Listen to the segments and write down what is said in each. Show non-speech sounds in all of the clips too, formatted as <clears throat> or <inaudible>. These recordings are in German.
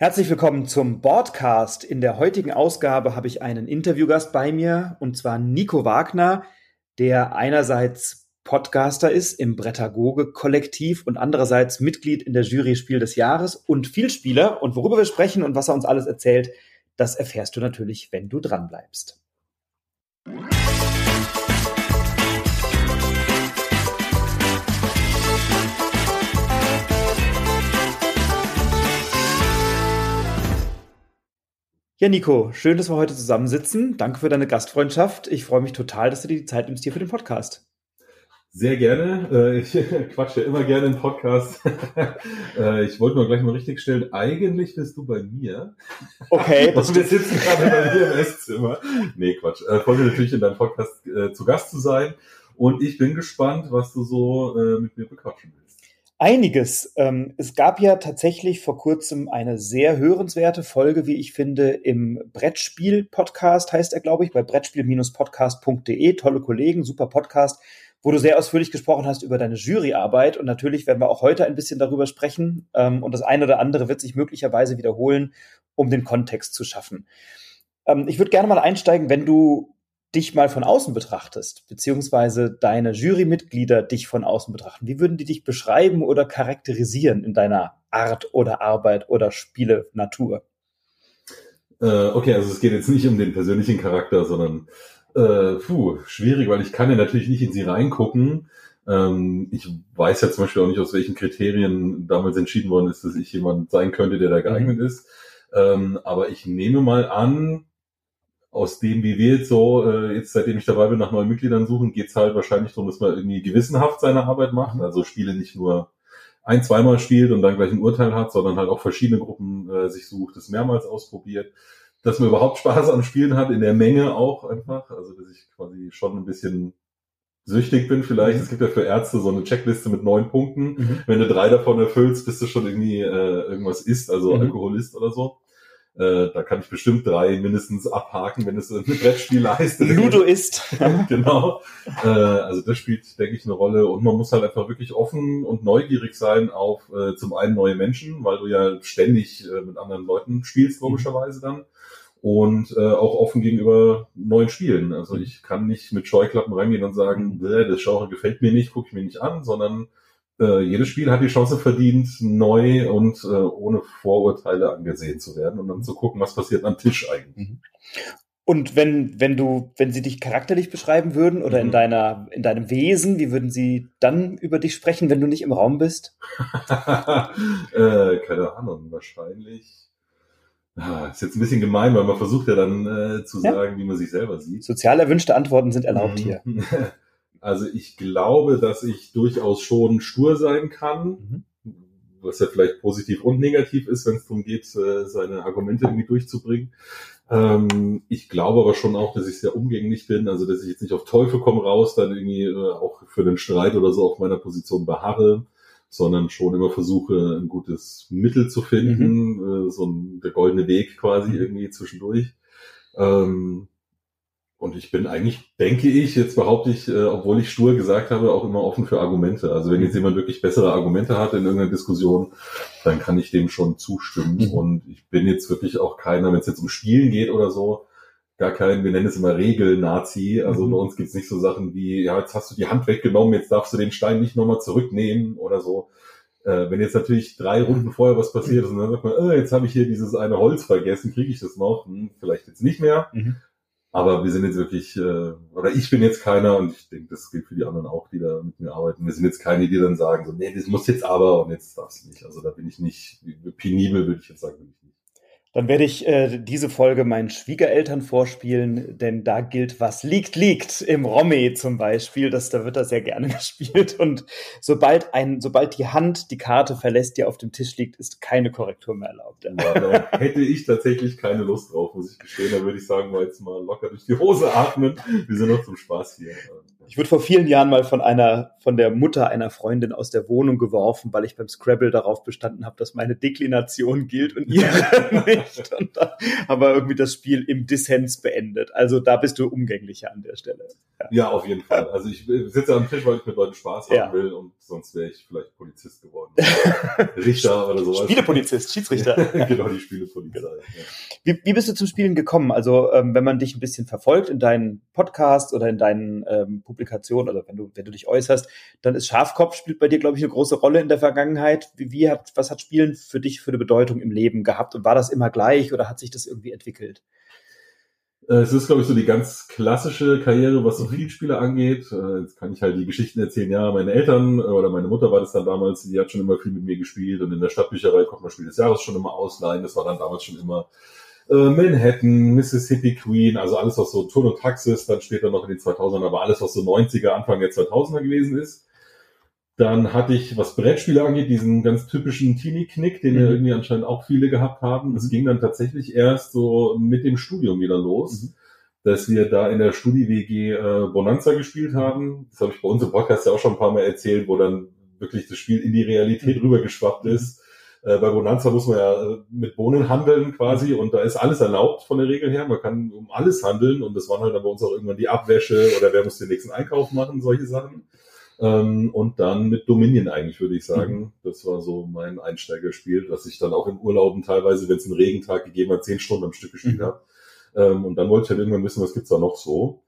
Herzlich willkommen zum Broadcast. In der heutigen Ausgabe habe ich einen Interviewgast bei mir und zwar Nico Wagner, der einerseits Podcaster ist im Brettagoge-Kollektiv und andererseits Mitglied in der Jury Spiel des Jahres und Vielspieler. Und worüber wir sprechen und was er uns alles erzählt, das erfährst du natürlich, wenn du dranbleibst. Ja, Nico, schön, dass wir heute zusammensitzen. Danke für deine Gastfreundschaft. Ich freue mich total, dass du dir die Zeit nimmst hier für den Podcast. Sehr gerne. Äh, ich <laughs> quatsche immer gerne im Podcast. <laughs> Äh, ich wollte nur gleich mal richtig stellen, eigentlich bist du bei mir. Okay. <laughs> Das wir sitzen gerade bei mir im Esszimmer. Nee, Quatsch. Ich äh, freue mich natürlich in deinem Podcast zu Gast zu sein. Und ich bin gespannt, was du so mit mir bequatschen willst. Einiges. Ähm, es gab ja tatsächlich vor kurzem eine sehr hörenswerte Folge, wie ich finde, im Brettspiel-Podcast, heißt er, glaube ich, bei brettspiel-podcast.de. Tolle Kollegen, super Podcast, wo du sehr ausführlich gesprochen hast über deine Juryarbeit. Und natürlich werden wir auch heute ein bisschen darüber sprechen. Ähm, und das eine oder andere wird sich möglicherweise wiederholen, um den Kontext zu schaffen. Ähm, ich würde gerne mal einsteigen, wenn du dich mal von außen betrachtest, beziehungsweise deine Jurymitglieder dich von außen betrachten, wie würden die dich beschreiben oder charakterisieren in deiner Art oder Arbeit oder Spiele Natur? Äh, okay, also es geht jetzt nicht um den persönlichen Charakter, sondern äh, puh, schwierig, weil ich kann ja natürlich nicht in sie reingucken. Ähm, ich weiß ja zum Beispiel auch nicht, aus welchen Kriterien damals entschieden worden ist, dass ich jemand sein könnte, der da geeignet mhm. ist. Ähm, aber ich nehme mal an, aus dem, wie wir jetzt so, äh, jetzt seitdem ich dabei bin, nach neuen Mitgliedern suchen, geht's halt wahrscheinlich darum, dass man irgendwie gewissenhaft seine Arbeit macht. Mhm. Also Spiele nicht nur ein, zweimal spielt und dann gleich ein Urteil hat, sondern halt auch verschiedene Gruppen äh, sich sucht, das mehrmals ausprobiert. Dass man überhaupt Spaß am Spielen hat, in der Menge auch einfach. Also dass ich quasi schon ein bisschen süchtig bin vielleicht. Mhm. Es gibt ja für Ärzte so eine Checkliste mit neun Punkten. Mhm. Wenn du drei davon erfüllst, bist du schon irgendwie äh, irgendwas isst, also mhm. Alkoholist oder so. Äh, da kann ich bestimmt drei mindestens abhaken, wenn es ein Brettspiel heißt. Ludo ist. <laughs> genau. Äh, also das spielt, denke ich, eine Rolle. Und man muss halt einfach wirklich offen und neugierig sein auf äh, zum einen neue Menschen, weil du ja ständig äh, mit anderen Leuten spielst, logischerweise dann. Und äh, auch offen gegenüber neuen Spielen. Also ich kann nicht mit Scheuklappen reingehen und sagen, das Genre gefällt mir nicht, gucke ich mir nicht an, sondern äh, jedes Spiel hat die Chance verdient, neu und äh, ohne Vorurteile angesehen zu werden und dann zu gucken, was passiert am Tisch eigentlich. Mhm. Und wenn, wenn du, wenn sie dich charakterlich beschreiben würden oder mhm. in deiner, in deinem Wesen, wie würden sie dann über dich sprechen, wenn du nicht im Raum bist? <laughs> äh, keine Ahnung, wahrscheinlich. Ah, ist jetzt ein bisschen gemein, weil man versucht ja dann äh, zu ja. sagen, wie man sich selber sieht. Sozial erwünschte Antworten sind erlaubt mhm. hier. <laughs> Also ich glaube, dass ich durchaus schon stur sein kann, mhm. was ja vielleicht positiv und negativ ist, wenn es darum geht, äh, seine Argumente irgendwie durchzubringen. Ähm, ich glaube aber schon auch, dass ich sehr umgänglich bin, also dass ich jetzt nicht auf Teufel komm raus, dann irgendwie äh, auch für den Streit oder so auf meiner Position beharre, sondern schon immer versuche, ein gutes Mittel zu finden, mhm. Äh, so ein, der goldene Weg quasi mhm. irgendwie zwischendurch. Ähm, und ich bin eigentlich, denke ich, jetzt behaupte ich, äh, obwohl ich stur gesagt habe, auch immer offen für Argumente. Also wenn jetzt jemand wirklich bessere Argumente hat in irgendeiner Diskussion, dann kann ich dem schon zustimmen. Mhm. Und ich bin jetzt wirklich auch keiner, wenn es jetzt um Spielen geht oder so, gar kein, wir nennen es immer Regel-Nazi. Also mhm. bei uns gibt's nicht so Sachen wie, ja, jetzt hast du die Hand weggenommen, jetzt darfst du den Stein nicht nochmal zurücknehmen oder so. Äh, wenn jetzt natürlich drei Runden vorher was passiert ist und dann sagt man, äh, jetzt habe ich hier dieses eine Holz vergessen, kriege ich das noch? Hm, vielleicht jetzt nicht mehr. Mhm. Aber wir sind jetzt wirklich, äh, oder ich bin jetzt keiner und ich denke, das gilt für die anderen auch, die da mit mir arbeiten. Wir sind jetzt keine, die dann sagen, so, nee, das muss jetzt aber und jetzt darfst du nicht. Also da bin ich nicht, penibel würde ich jetzt sagen. Dann werde ich äh, diese Folge meinen Schwiegereltern vorspielen, denn da gilt, was liegt, liegt. Im Romme zum Beispiel, das, da wird das sehr gerne <laughs> gespielt. Und sobald ein, sobald die Hand die Karte verlässt, die auf dem Tisch liegt, ist keine Korrektur mehr erlaubt. Ja, da hätte ich tatsächlich keine Lust drauf, muss ich gestehen. Da würde ich sagen, mal jetzt mal locker durch die Hose atmen. Wir sind noch zum Spaß hier. Ich wurde vor vielen Jahren mal von einer, von der Mutter einer Freundin aus der Wohnung geworfen, weil ich beim Scrabble darauf bestanden habe, dass meine Deklination gilt und ihre <laughs> nicht. Und da haben wir irgendwie das Spiel im Dissens beendet. Also da bist du umgänglicher an der Stelle. Ja, ja auf jeden Fall. Also ich sitze am Tisch, weil ich mit Leuten Spaß haben ja. will und sonst wäre ich vielleicht Polizist geworden. <laughs> Richter oder sowas. Spielepolizist, Schiedsrichter. <laughs> genau, die Spielepolizei. Genau. Ja. Wie, wie bist du zum Spielen gekommen? Also ähm, wenn man dich ein bisschen verfolgt in deinen Podcasts oder in deinen ähm, Publikationen oder wenn du, wenn du dich äußerst, dann ist Schafkopf spielt bei dir, glaube ich, eine große Rolle in der Vergangenheit. Wie, wie hat, was hat Spielen für dich für eine Bedeutung im Leben gehabt und war das immer gleich oder hat sich das irgendwie entwickelt? Äh, es ist, glaube ich, so die ganz klassische Karriere, was so mhm. Vielspieler angeht. Äh, jetzt kann ich halt die Geschichten erzählen, ja, meine Eltern äh, oder meine Mutter war das dann damals, die hat schon immer viel mit mir gespielt und in der Stadtbücherei konnte man Spiel des Jahres schon immer ausleihen. Das war dann damals schon immer äh, Manhattan, Mississippi Queen, also alles, was so Turn und Taxis, dann später noch in den 2000ern, aber alles, was so 90er, Anfang der 2000er gewesen ist. Dann hatte ich, was Brettspiele angeht, diesen ganz typischen Teenie-Knick, den mhm. ja irgendwie anscheinend auch viele gehabt haben. Das mhm. ging dann tatsächlich erst so mit dem Studium wieder los, mhm. dass wir da in der Studi-WG äh, Bonanza gespielt haben. Das habe ich bei uns im Podcast ja auch schon ein paar Mal erzählt, wo dann wirklich das Spiel in die Realität mhm. rübergeschwappt ist äh, bei Bonanza muss man ja äh, mit Bohnen handeln quasi und da ist alles erlaubt von der Regel her. Man kann um alles handeln und das waren halt dann bei uns auch irgendwann die Abwäsche oder wer muss den nächsten Einkauf machen, solche Sachen. Ähm, und dann mit Dominion eigentlich, würde ich sagen. Mhm. Das war so mein Einsteigerspiel, dass ich dann auch in Urlauben teilweise, wenn es einen Regentag gegeben hat, zehn Stunden am Stück gespielt mhm. habe. Ähm, und dann wollte ich halt irgendwann wissen, was gibt's da noch so.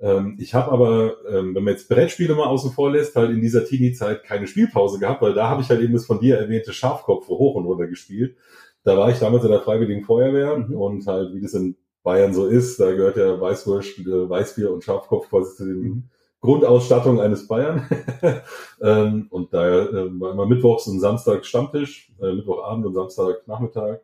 Ähm, ich habe aber, ähm, wenn man jetzt Brettspiele mal außen vor lässt, halt in dieser Teenie-Zeit keine Spielpause gehabt, weil da habe ich halt eben das von dir erwähnte Schafkopf hoch und runter gespielt. Da war ich damals in der Freiwilligen Feuerwehr mhm. und halt, wie das in Bayern so ist, da gehört ja Weißwurst, äh, Weißbier und Schafkopf quasi zu den mhm. Grundausstattung eines Bayern. <laughs> ähm, und da äh, war immer Mittwochs und Samstag Stammtisch, äh, Mittwochabend und Samstag Nachmittag.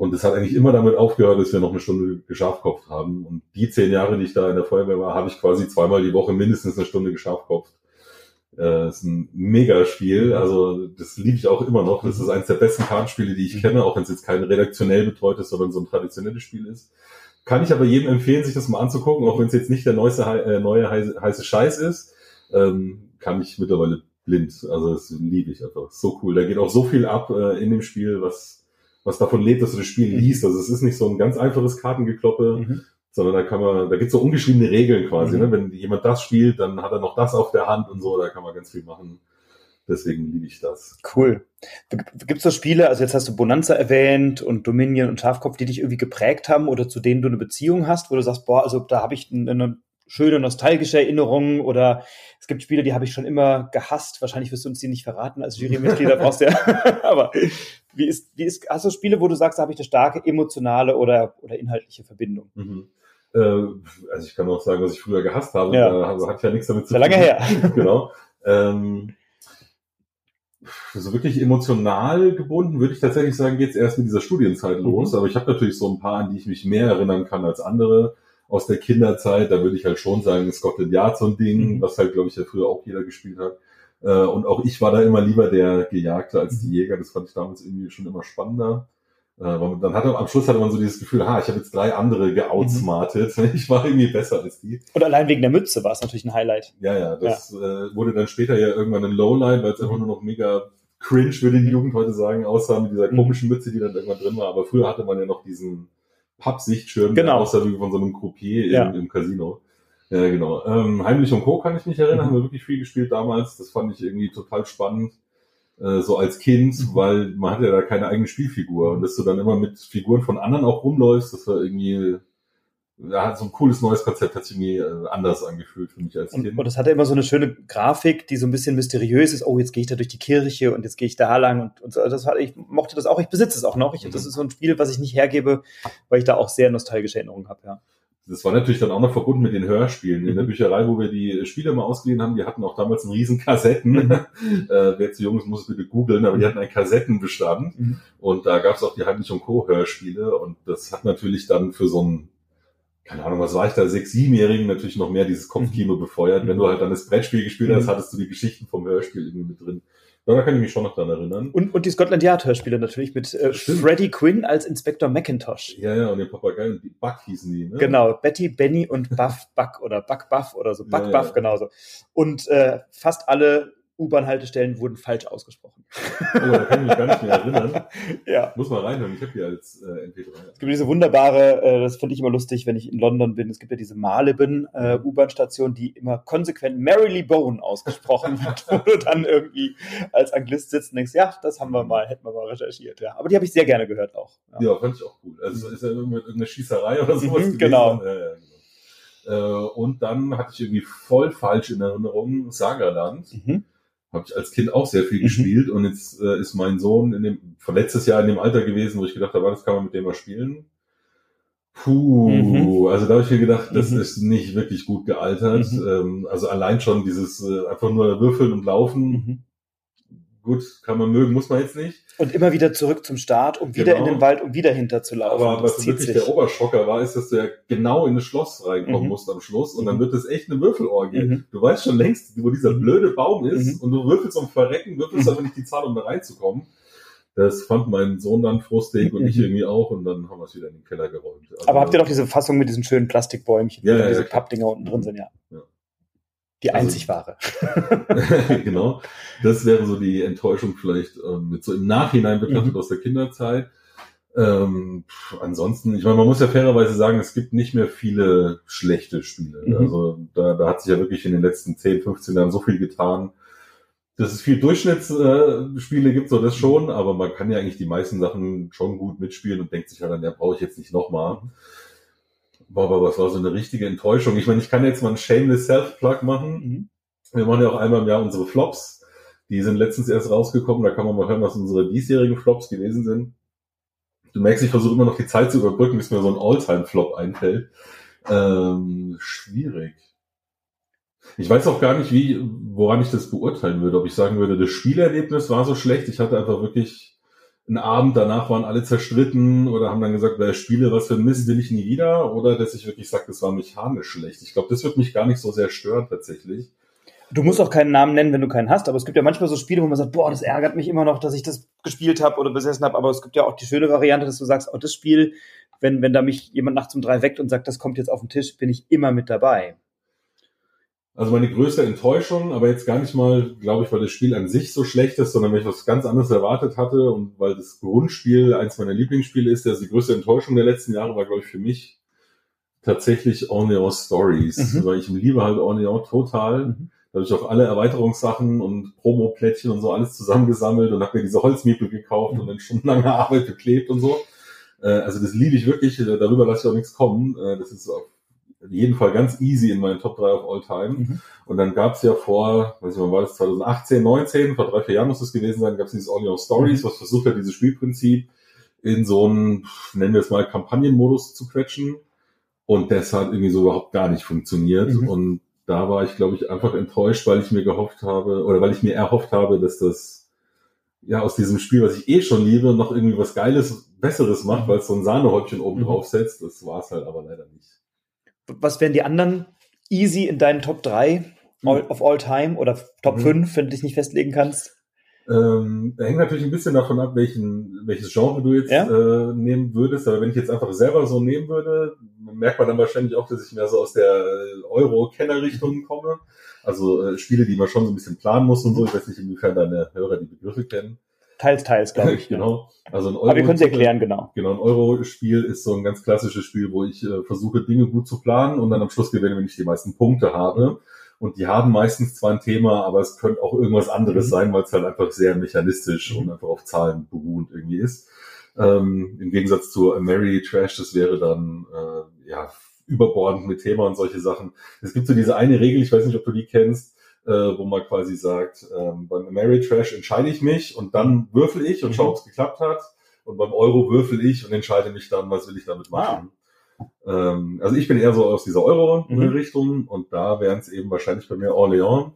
Und es hat eigentlich immer damit aufgehört, dass wir noch eine Stunde geschafkopft haben. Und die zehn Jahre, die ich da in der Feuerwehr war, habe ich quasi zweimal die Woche mindestens eine Stunde geschafkopft. Äh, ist ein Mega-Spiel. Also das liebe ich auch immer noch. Das ist eines der besten Kartenspiele, die ich mhm. kenne, auch wenn es jetzt kein redaktionell betreutes, sondern so ein traditionelles Spiel ist. Kann ich aber jedem empfehlen, sich das mal anzugucken, auch wenn es jetzt nicht der neueste, äh, neue heiße, heiße Scheiß ist. Ähm, kann ich mittlerweile blind. Also das liebe ich einfach. So cool. Da geht auch so viel ab äh, in dem Spiel, was was davon lebt, dass du das Spiel mhm. liest. Also es ist nicht so ein ganz einfaches Kartengekloppe, mhm. sondern da kann man, da gibt's so ungeschriebene Regeln quasi. Mhm. Ne? Wenn jemand das spielt, dann hat er noch das auf der Hand und so, da kann man ganz viel machen. Deswegen liebe ich das. Cool. Gibt's so Spiele, also jetzt hast du Bonanza erwähnt und Dominion und Schafkopf, die dich irgendwie geprägt haben oder zu denen du eine Beziehung hast, wo du sagst, boah, also da habe ich eine schöne nostalgische Erinnerungen oder gibt Spiele, die habe ich schon immer gehasst. Wahrscheinlich wirst du uns die nicht verraten als Jurymitglieder <laughs> brauchst du ja. Aber wie ist, wie ist, hast du Spiele, wo du sagst, da habe ich eine starke emotionale oder, oder inhaltliche Verbindung? Mhm. Äh, also ich kann auch sagen, was ich früher gehasst habe. Ja. Da also hat ja nichts damit zu tun. Lange her. <laughs> genau. Ähm, so wirklich emotional gebunden, würde ich tatsächlich sagen, geht es erst mit dieser Studienzeit los. Mhm. Aber ich habe natürlich so ein paar, an die ich mich mehr erinnern kann als andere aus der Kinderzeit. Da würde ich halt schon sagen, Scotland Yard so ein Ding, mhm. was halt, glaube ich, ja früher auch jeder gespielt hat. Äh, und auch ich war da immer lieber der Gejagte als die mhm. Jäger. Das fand ich damals irgendwie schon immer spannender. Äh, dann hatte am Schluss hatte man so dieses Gefühl, ha, ich habe jetzt drei andere geoutsmartet. Mhm. <laughs> Ich war irgendwie besser als die. Und allein wegen der Mütze war es natürlich ein Highlight. Ja, ja, das ja. Äh, wurde dann später ja irgendwann ein Lowline, weil es einfach nur noch mega cringe, würde die Jugend heute sagen, aussah mit dieser komischen Mütze, die dann irgendwann drin war. Aber früher hatte man ja noch diesen Pappsichtschirm, genau. aussah wie von so einem Croupier ja. im, im, Casino. Ja, genau. Ähm, Heimlich und Co. kann ich mich erinnern, mhm. haben wir wirklich viel gespielt damals. Das fand ich irgendwie total spannend, äh, so als Kind, mhm. weil man hat ja da keine eigene Spielfigur. Und dass du dann immer mit Figuren von anderen auch rumläufst, das war irgendwie ja, so ein cooles neues Konzept hat sich irgendwie äh, anders angefühlt für mich als Kind. Und, und das hatte immer so eine schöne Grafik, die so ein bisschen mysteriös ist. Oh, jetzt gehe ich da durch die Kirche und jetzt gehe ich da lang und, und so. Das war, ich mochte das auch, ich besitze es auch noch. Ich, mhm. Das ist so ein Spiel, was ich nicht hergebe, weil ich da auch sehr nostalgische Erinnerungen habe, ja. Das war natürlich dann auch noch verbunden mit den Hörspielen. In der mhm. Bücherei, wo wir die Spiele mal ausgeliehen haben, die hatten auch damals einen riesen Kassetten. Mhm. <laughs> äh, wer zu jung ist, muss es bitte googeln, aber die hatten einen Kassettenbestand. Mhm. Und da gab es auch die Heimlich und Co. Hörspiele. Und das hat natürlich dann für so ein keine Ahnung, was war ich da, sechs, siebenjährigen natürlich noch mehr dieses Kopfkino mhm. befeuert. Wenn du halt dann das Brettspiel gespielt hast, mhm. hattest du die Geschichten vom Hörspiel irgendwie mit drin. Da kann ich mich schon noch dran erinnern. Und, und die Scotland Yard Hörspiele natürlich mit äh, Freddie Quinn als Inspektor McIntosh. Ja, ja, und den Papagei und die Buck hießen die, ne? Genau, Betty, Benny und Buff Buck oder Buck Buff oder so. <laughs> Buck ja, Buff, ja. genauso. Und äh, fast alle U-Bahn-Haltestellen wurden falsch ausgesprochen. Oh, da kann ich mich gar nicht mehr erinnern. <laughs> ja. Muss mal reinhören, ich habe die als äh, MP3. Es gibt diese wunderbare, äh, das finde ich immer lustig, wenn ich in London bin, es gibt ja diese Marylebone äh, mhm. U-Bahn-Station, die immer konsequent Marily Bone ausgesprochen <laughs> wird, wo du dann irgendwie als Anglist sitzt und denkst, ja, das haben wir mal, hätten wir mal recherchiert. Ja. Aber die habe ich sehr gerne gehört auch. Ja, ja fand ich auch cool. Also ist ja irgendeine Schießerei oder sowas mhm, Genau. Ja, ja, genau. Äh, und dann hatte ich irgendwie voll falsch in Erinnerung Sagerland. Mhm habe ich als Kind auch sehr viel mhm. gespielt und jetzt äh, ist mein Sohn in dem, von letztes Jahr in dem Alter gewesen, wo ich gedacht habe, das kann man mit dem mal spielen. Puh, mhm. also da habe ich mir gedacht, das mhm. ist nicht wirklich gut gealtert. Mhm. Ähm, also allein schon dieses äh, einfach nur würfeln und laufen mhm gut, kann man mögen, muss man jetzt nicht. Und immer wieder zurück zum Start, um wieder genau. in den Wald, um wieder hinterzulaufen. Aber was wirklich sich. der Oberschocker war, ist, dass du ja genau in das Schloss reinkommen mhm. musst am Schluss und dann mhm. wird es echt eine Würfelorgie. Mhm. Du weißt schon längst, wo dieser mhm. blöde Baum ist mhm. und du würfelst um Verrecken, würfelst mhm. aber nicht die Zahl, um da reinzukommen. Das fand mein Sohn dann frustig und ich irgendwie auch und dann haben wir es wieder in den Keller geräumt. Also aber habt ihr doch diese Fassung mit diesen schönen Plastikbäumchen, ja, ja, diese ja, Pappdinger unten drin sind, ja. ja. Die also, einzig wahre. <laughs> genau. Das wäre so die Enttäuschung vielleicht ähm, mit so im Nachhinein betrachtet mhm. aus der Kinderzeit. Ähm, ansonsten, ich meine, man muss ja fairerweise sagen, es gibt nicht mehr viele schlechte Spiele. Mhm. Also da, da hat sich ja wirklich in den letzten 10, 15 Jahren so viel getan. Dass es viel Durchschnittsspiele äh, gibt, so das schon, aber man kann ja eigentlich die meisten Sachen schon gut mitspielen und denkt sich halt dann, ja, brauche ich jetzt nicht nochmal. Mhm. Boah, aber was war so eine richtige Enttäuschung. Ich meine, ich kann jetzt mal einen Shameless Self-Plug machen. Mhm. Wir machen ja auch einmal im Jahr unsere Flops. Die sind letztens erst rausgekommen. Da kann man mal hören, was unsere diesjährigen Flops gewesen sind. Du merkst, ich versuche immer noch die Zeit zu überbrücken, bis mir so ein All-Time-Flop einfällt. Ähm, schwierig. Ich weiß auch gar nicht, wie, woran ich das beurteilen würde. Ob ich sagen würde, das Spielerlebnis war so schlecht. Ich hatte einfach wirklich einen Abend danach waren alle zerstritten oder haben dann gesagt, wer spiele was für ein Mist, will ich nie wieder. Oder dass ich wirklich sage, das war mechanisch schlecht. Ich glaube, das wird mich gar nicht so sehr stören tatsächlich. Du musst auch keinen Namen nennen, wenn du keinen hast, aber es gibt ja manchmal so Spiele, wo man sagt, boah, das ärgert mich immer noch, dass ich das gespielt habe oder besessen habe, aber es gibt ja auch die schöne Variante, dass du sagst, oh, das Spiel, wenn, wenn da mich jemand nachts um drei weckt und sagt, das kommt jetzt auf den Tisch, bin ich immer mit dabei. Also meine größte Enttäuschung, aber jetzt gar nicht mal, glaube ich, weil das Spiel an sich so schlecht ist, sondern weil ich was ganz anderes erwartet hatte und weil das Grundspiel eins meiner Lieblingsspiele ist, also die größte Enttäuschung der letzten Jahre war, glaube ich, für mich tatsächlich Orneo Stories, mhm. weil ich liebe halt Orneo total. Mhm. Da habe ich auch alle Erweiterungssachen und Promo-Plättchen und so alles zusammengesammelt und habe mir diese Holzmiepel gekauft mhm. und in stundenlanger <laughs> Arbeit geklebt und so. Äh, also das liebe ich wirklich, darüber lasse ich auch nichts kommen. Äh, das ist in jedem Fall ganz easy in meinen Top 3 of All Time. Mhm. Und dann gab's ja vor, weiß ich mal, war das 2018, 19, vor drei, vier Jahren muss das gewesen sein, gab's dieses All Your Stories, mhm. was versucht hat, dieses Spielprinzip in so einen, nennen wir es mal, Kampagnenmodus zu quetschen. Und das hat irgendwie so überhaupt gar nicht funktioniert. Mhm. Und da war ich, glaube ich, einfach enttäuscht, weil ich mir gehofft habe, oder weil ich mir erhofft habe, dass das ja aus diesem Spiel, was ich eh schon liebe, noch irgendwie was Geiles, Besseres macht, mhm. weil es so ein Sahnehäubchen oben mhm. drauf setzt. Das war es halt aber leider nicht was wären die anderen easy in deinen Top 3 all, of all time oder Top mhm. 5, wenn du dich nicht festlegen kannst? Ähm, hängt natürlich ein bisschen davon ab, welchen, welches Genre du jetzt ja? äh, nehmen würdest. Aber wenn ich jetzt einfach selber so nehmen würde, merkt man dann wahrscheinlich auch, dass ich mehr so aus der Euro-Kenner-Richtung komme. Also äh, Spiele, die man schon so ein bisschen planen muss und so. Ich weiß nicht, inwiefern deine Hörer die Begriffe kennen. Teils, teils, glaube <laughs> ich. genau. Also ein Euro Aber wir können es erklären, genau. Genau, ein Euro-Spiel ist so ein ganz klassisches Spiel, wo ich äh, versuche, Dinge gut zu planen und dann am Schluss gewinne, wenn ich die meisten Punkte habe. Und die haben meistens zwar ein Thema, aber es könnte auch irgendwas anderes mhm. sein, weil es halt einfach sehr mechanistisch mhm. und einfach auf Zahlen beruhend irgendwie ist. Ähm, Im Gegensatz zu A Mary Trash, das wäre dann äh, ja überbordend mit Thema und solche Sachen. Es gibt so diese eine Regel, ich weiß nicht, ob du die kennst, äh, wo man quasi sagt, ähm, beim Mary Trash entscheide ich mich und dann würfel ich und mhm. schaue, ob es geklappt hat. Und beim Euro würfel ich und entscheide mich dann, was will ich damit machen. Ah. Ähm, also ich bin eher so aus dieser Euro-Richtung mhm. und da wären es eben wahrscheinlich bei mir Orléans.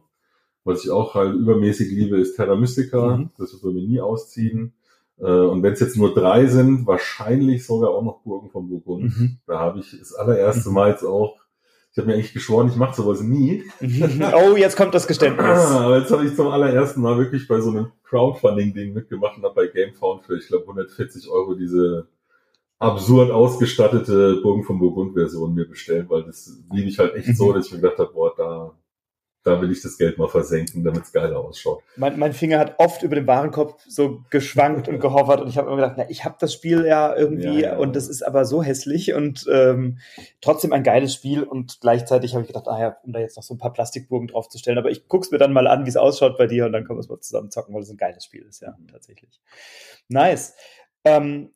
Was ich auch halt übermäßig liebe, ist Terra Mystica. Mhm. Das wird bei mir nie ausziehen. Äh, und wenn es jetzt nur drei sind, wahrscheinlich sogar auch noch Burgen von Burgund. Mhm. Da habe ich das allererste mhm. Mal jetzt auch Ich habe mir eigentlich geschworen, ich mache sowas nie. <laughs> oh, jetzt kommt das Geständnis. Aber jetzt habe ich zum allerersten Mal wirklich bei so einem Crowdfunding-Ding mitgemacht und habe bei GameFound für, ich glaube, 140 Euro diese absurd ausgestattete Burgen von Burgund-Version mir bestellt, weil das liebe ich halt echt so, dass ich mir gedacht habe, boah, da will ich das Geld mal versenken, damit es geiler ausschaut. Mein, mein Finger hat oft über den Warenkorb so geschwankt und gehovert und ich habe immer gedacht, na, ich habe das Spiel ja irgendwie ja, ja. und das ist aber so hässlich und ähm, trotzdem ein geiles Spiel und gleichzeitig habe ich gedacht, ah ja, um da jetzt noch so ein paar Plastikburgen draufzustellen, aber ich guck's mir dann mal an, wie es ausschaut bei dir und dann können wir es mal zusammen zocken, weil es ein geiles Spiel ist, ja, tatsächlich. Nice. Ähm,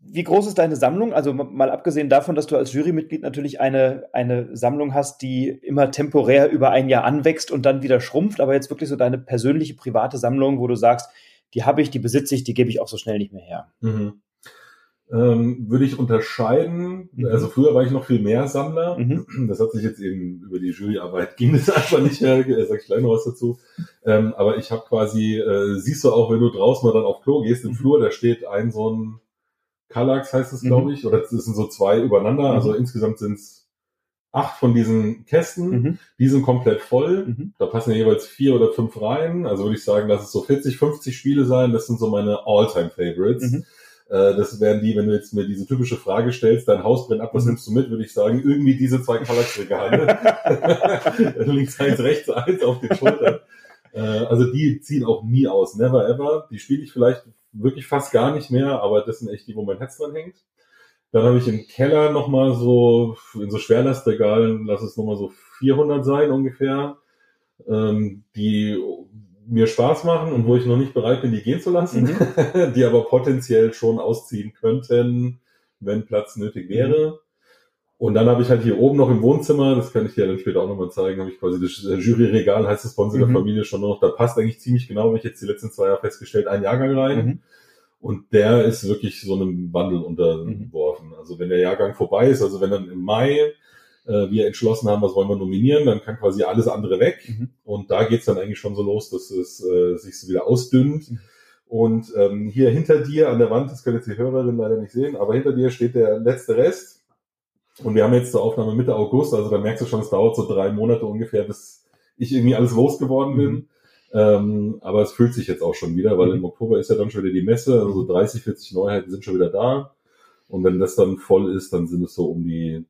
wie groß ist deine Sammlung? Also mal abgesehen davon, dass du als Jurymitglied natürlich eine, eine Sammlung hast, die immer temporär über ein Jahr anwächst und dann wieder schrumpft, aber jetzt wirklich so deine persönliche private Sammlung, wo du sagst, die habe ich, die besitze ich, die gebe ich auch so schnell nicht mehr her. Mhm. Ähm, würde ich unterscheiden. Mhm. Also früher war ich noch viel mehr Sammler. Mhm. Das hat sich jetzt eben über die Juryarbeit <laughs> ging es einfach nicht mehr. Sag ich gleich noch was dazu. Ähm, aber ich habe quasi, äh, siehst du auch, wenn du draußen mal dann auf Klo gehst, im mhm. Flur, da steht ein so ein Kallax heißt es, glaube mhm. ich, oder es sind so zwei übereinander. Mhm. Also insgesamt sind es acht von diesen Kästen. Mhm. Die sind komplett voll. Mhm. Da passen ja jeweils vier oder fünf rein. Also würde ich sagen, lass es so 40, 50 Spiele sein. Das sind so meine All-Time-Favorites. Mhm. Äh, das wären die, wenn du jetzt mir diese typische Frage stellst, dein Haus brennt ab, was mhm. nimmst du mit, würde ich sagen, irgendwie diese zwei Kallax-Regale. <laughs> <laughs> Links eins, rechts eins auf den Schultern. Äh, also die ziehen auch nie aus, never ever. Die spiele ich vielleicht wirklich fast gar nicht mehr, aber das sind echt die, wo mein Herz dran hängt. Dann habe ich im Keller nochmal so, in so Schwerlastregalen, lass es nochmal so 400 sein ungefähr, ähm, die mir Spaß machen und wo ich noch nicht bereit bin, die gehen zu lassen, mhm. <laughs> die aber potenziell schon ausziehen könnten, wenn Platz nötig wäre. Mhm. Und dann habe ich halt hier oben noch im Wohnzimmer, das kann ich dir dann später auch nochmal zeigen, habe ich quasi das Juryregal, heißt das bei uns in der mhm. Familie schon noch, da passt eigentlich ziemlich genau, habe ich jetzt die letzten zwei Jahre festgestellt, ein Jahrgang rein. Mhm. Und der ist wirklich so einem Wandel unterworfen. Mhm. Also wenn der Jahrgang vorbei ist, also wenn dann im Mai äh, wir entschlossen haben, was wollen wir nominieren, dann kann quasi alles andere weg. Mhm. Und da geht's dann eigentlich schon so los, dass es äh, sich so wieder ausdünnt. Mhm. Und ähm, hier hinter dir an der Wand, das können jetzt die Hörerinnen leider nicht sehen, aber hinter dir steht der letzte Rest. Und wir haben jetzt zur Aufnahme Mitte August, also da merkst du schon, es dauert so drei Monate ungefähr, bis ich irgendwie alles losgeworden bin. Mhm. Ähm, aber es fühlt sich jetzt auch schon wieder, weil mhm. im Oktober ist ja dann schon wieder die Messe, also 30, 40 Neuheiten sind schon wieder da. Und wenn das dann voll ist, dann sind es so um die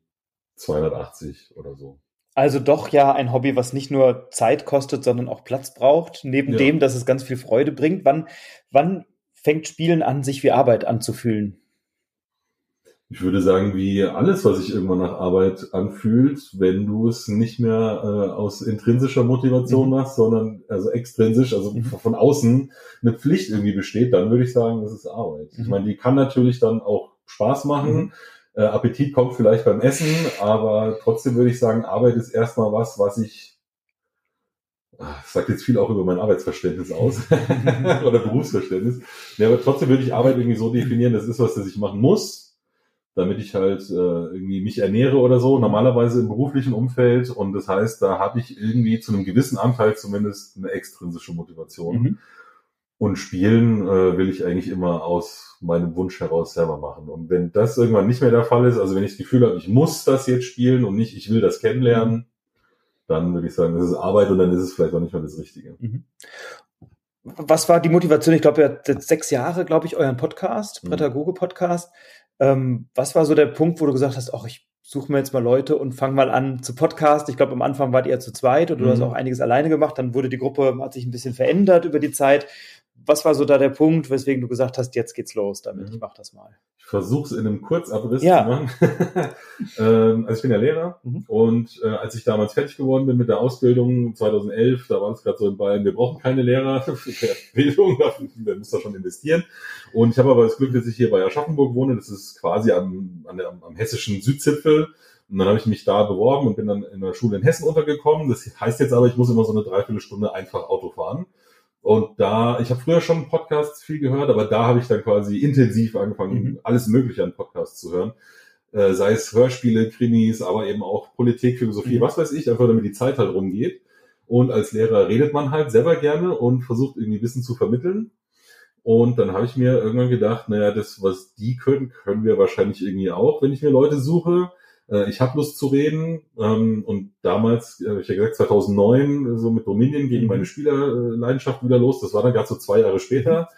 280 oder so. Also doch ja ein Hobby, was nicht nur Zeit kostet, sondern auch Platz braucht, neben ja. dem, dass es ganz viel Freude bringt. Wann, wann fängt Spielen an, sich wie Arbeit anzufühlen? Ich würde sagen, wie alles, was sich irgendwann nach Arbeit anfühlt, wenn du es nicht mehr äh, aus intrinsischer Motivation mhm. machst, sondern also extrinsisch, also mhm. von außen eine Pflicht irgendwie besteht, dann würde ich sagen, das ist Arbeit. Mhm. Ich meine, die kann natürlich dann auch Spaß machen. Mhm. Äh, Appetit kommt vielleicht beim Essen, aber trotzdem würde ich sagen, Arbeit ist erstmal was, was ich ah, das sagt jetzt viel auch über mein Arbeitsverständnis aus <laughs> <laughs> oder Berufsverständnis. Ja, aber trotzdem würde ich Arbeit irgendwie so definieren, das ist was, das ich machen muss, damit ich halt äh, irgendwie mich ernähre oder so, normalerweise im beruflichen Umfeld. Und das heißt, da habe ich irgendwie zu einem gewissen Anteil zumindest eine extrinsische Motivation. Mhm. Und spielen äh, will ich eigentlich immer aus meinem Wunsch heraus selber machen. Und wenn das irgendwann nicht mehr der Fall ist, also wenn ich das Gefühl habe, ich muss das jetzt spielen und nicht, ich will das kennenlernen, mhm. dann würde ich sagen, das ist Arbeit und dann ist es vielleicht auch nicht mehr das Richtige. Mhm. Was war die Motivation? Ich glaube, ihr habt jetzt sechs Jahre, glaube ich, euren Podcast, mhm. Ähm, was war so der Punkt, wo du gesagt hast, ach, ich suche mir jetzt mal Leute und fange mal an zu Podcast. Ich glaube, am Anfang wart ihr zu zweit und du mhm. hast auch einiges alleine gemacht. Dann wurde die Gruppe, hat sich ein bisschen verändert über die Zeit. Was war so da der Punkt, weswegen du gesagt hast, jetzt geht's los damit, mhm. ich mach das mal? Ich versuche es in einem Kurzabriss ja. zu machen. <laughs> ähm, also ich bin ja Lehrer mhm. und äh, als ich damals fertig geworden bin mit der Ausbildung 2011, da war es gerade so in Bayern, wir brauchen keine Lehrer <laughs> für Bildung, wir <laughs> müssen da schon investieren. Und ich habe aber das Glück, dass ich hier bei Aschaffenburg wohne, das ist quasi am, der, am hessischen Südzipfel. Und dann habe ich mich da beworben und bin dann in der Schule in Hessen untergekommen. Das heißt jetzt aber, ich muss immer so eine Dreiviertelstunde einfach Auto fahren. Und da, ich habe früher schon Podcasts viel gehört, aber da habe ich dann quasi intensiv angefangen, mhm. alles Mögliche an Podcasts zu hören. Äh, sei es Hörspiele, Krimis, aber eben auch Politik, Philosophie, mhm. was weiß ich, einfach damit die Zeit halt rumgeht. Und als Lehrer redet man halt selber gerne und versucht irgendwie Wissen zu vermitteln. Und dann habe ich mir irgendwann gedacht, naja, das, was die können, können wir wahrscheinlich irgendwie auch, wenn ich mir Leute suche. Äh, ich habe Lust zu reden. Ähm, und damals, äh, ich ja gesagt, 2009, so mit Dominion gegen mhm. meine Spielerleidenschaft wieder los. Das war dann gerade so zwei Jahre später.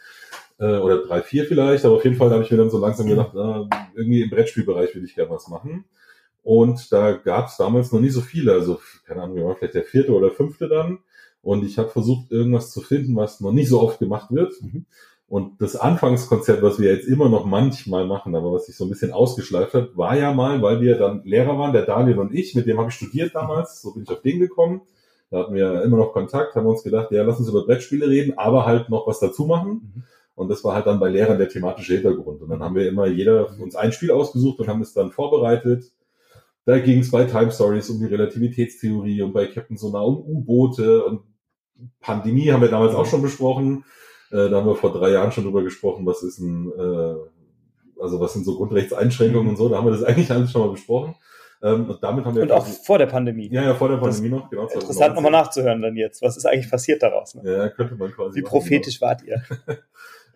Äh, oder drei, vier vielleicht. Aber auf jeden Fall habe ich mir dann so langsam gedacht, na, irgendwie im Brettspielbereich will ich gerne was machen. Und da gab es damals noch nie so viele. Also, keine Ahnung, wir waren vielleicht der vierte oder fünfte dann. Und ich habe versucht, irgendwas zu finden, was noch nicht so oft gemacht wird. Mhm. Und das Anfangskonzept, was wir jetzt immer noch manchmal machen, aber was sich so ein bisschen ausgeschleift hat, war ja mal, weil wir dann Lehrer waren, der Daniel und ich, mit dem habe ich studiert damals, so bin ich auf den gekommen. Da hatten wir immer noch Kontakt, haben uns gedacht, ja, lass uns über Brettspiele reden, aber halt noch was dazu machen. Mhm. Und das war halt dann bei Lehrern der thematische Hintergrund. Und dann haben wir immer jeder uns ein Spiel ausgesucht und haben es dann vorbereitet. Da ging es bei Time Stories um die Relativitätstheorie und bei Captain Sonar um U-Boote und Pandemie haben wir damals auch schon besprochen. Äh, da haben wir vor drei Jahren schon drüber gesprochen, was ist ein, äh, also was sind so Grundrechtseinschränkungen und so. Da haben wir das <laughs> eigentlich alles schon mal besprochen. Ähm, und damit haben wir. Und auch vor der Pandemie. Ja, ja, vor der Pandemie das noch, genau. Interessant nochmal nachzuhören dann jetzt. Was ist eigentlich passiert daraus? Ne? Ja, könnte man quasi. Wie prophetisch machen, wart ihr? <laughs>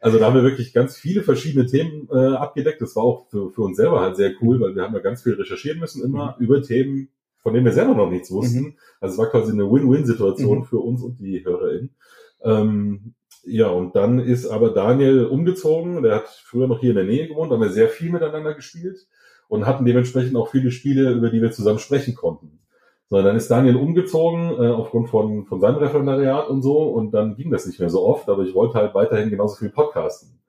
Also da haben wir wirklich ganz viele verschiedene Themen äh, abgedeckt. Das war auch für, für uns selber halt sehr cool, weil wir haben ja ganz viel recherchieren müssen immer mhm. über Themen, von denen wir selber noch nichts wussten. Mhm. Also es war quasi eine Win-Win-Situation mhm. für uns und die HörerInnen. Ähm, ja, und dann ist aber Daniel umgezogen. Der hat früher noch hier in der Nähe gewohnt, haben wir sehr viel miteinander gespielt und hatten dementsprechend auch viele Spiele, über die wir zusammen sprechen konnten. So, dann ist Daniel umgezogen äh, aufgrund von, von seinem Referendariat und so und dann ging das nicht mehr so oft, aber ich wollte halt weiterhin genauso viel podcasten.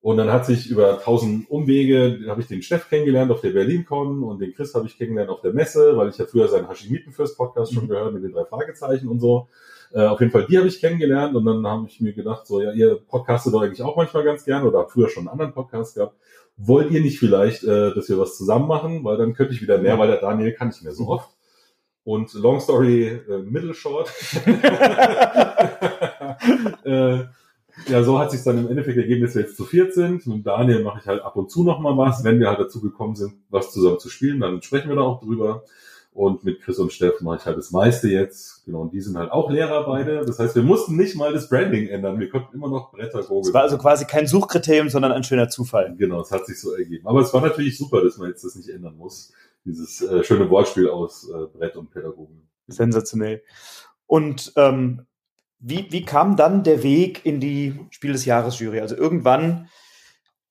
Und dann hat sich über tausend Umwege, habe ich den Chef kennengelernt auf der BerlinCon und den Chris habe ich kennengelernt auf der Messe, weil ich ja früher seinen Hashimiten First Podcast schon mhm. gehört mit den drei Fragezeichen und so. Äh, auf jeden Fall, die habe ich kennengelernt und dann habe ich mir gedacht, so, ja, ihr podcastet doch eigentlich auch manchmal ganz gerne oder habt früher schon einen anderen Podcast gehabt. Wollt ihr nicht vielleicht, äh, dass wir was zusammen machen? Weil dann könnte ich wieder mehr, weil der Daniel kann nicht mehr so oft. Und Long Story äh, Middle Short. <laughs> äh, ja, so hat sich dann im Endeffekt ergeben, dass wir jetzt zu viert sind. Mit Daniel mache ich halt ab und zu noch mal was. Wenn wir halt dazu gekommen sind, was zusammen zu spielen, dann sprechen wir da auch drüber. Und mit Chris und Steff mache ich halt das meiste jetzt. Genau, und die sind halt auch Lehrer beide. Das heißt, wir mussten nicht mal das Branding ändern. Wir konnten immer noch Bretter googeln. Es war also quasi kein Suchkriterium, sondern ein schöner Zufall. Genau, es hat sich so ergeben. Aber es war natürlich super, dass man jetzt das nicht ändern muss. Dieses äh, schöne Wortspiel aus äh, Brett und Pädagogen. Sensationell. Und ähm, wie, wie kam dann der Weg in die Spiel des Jahres Jury? Also irgendwann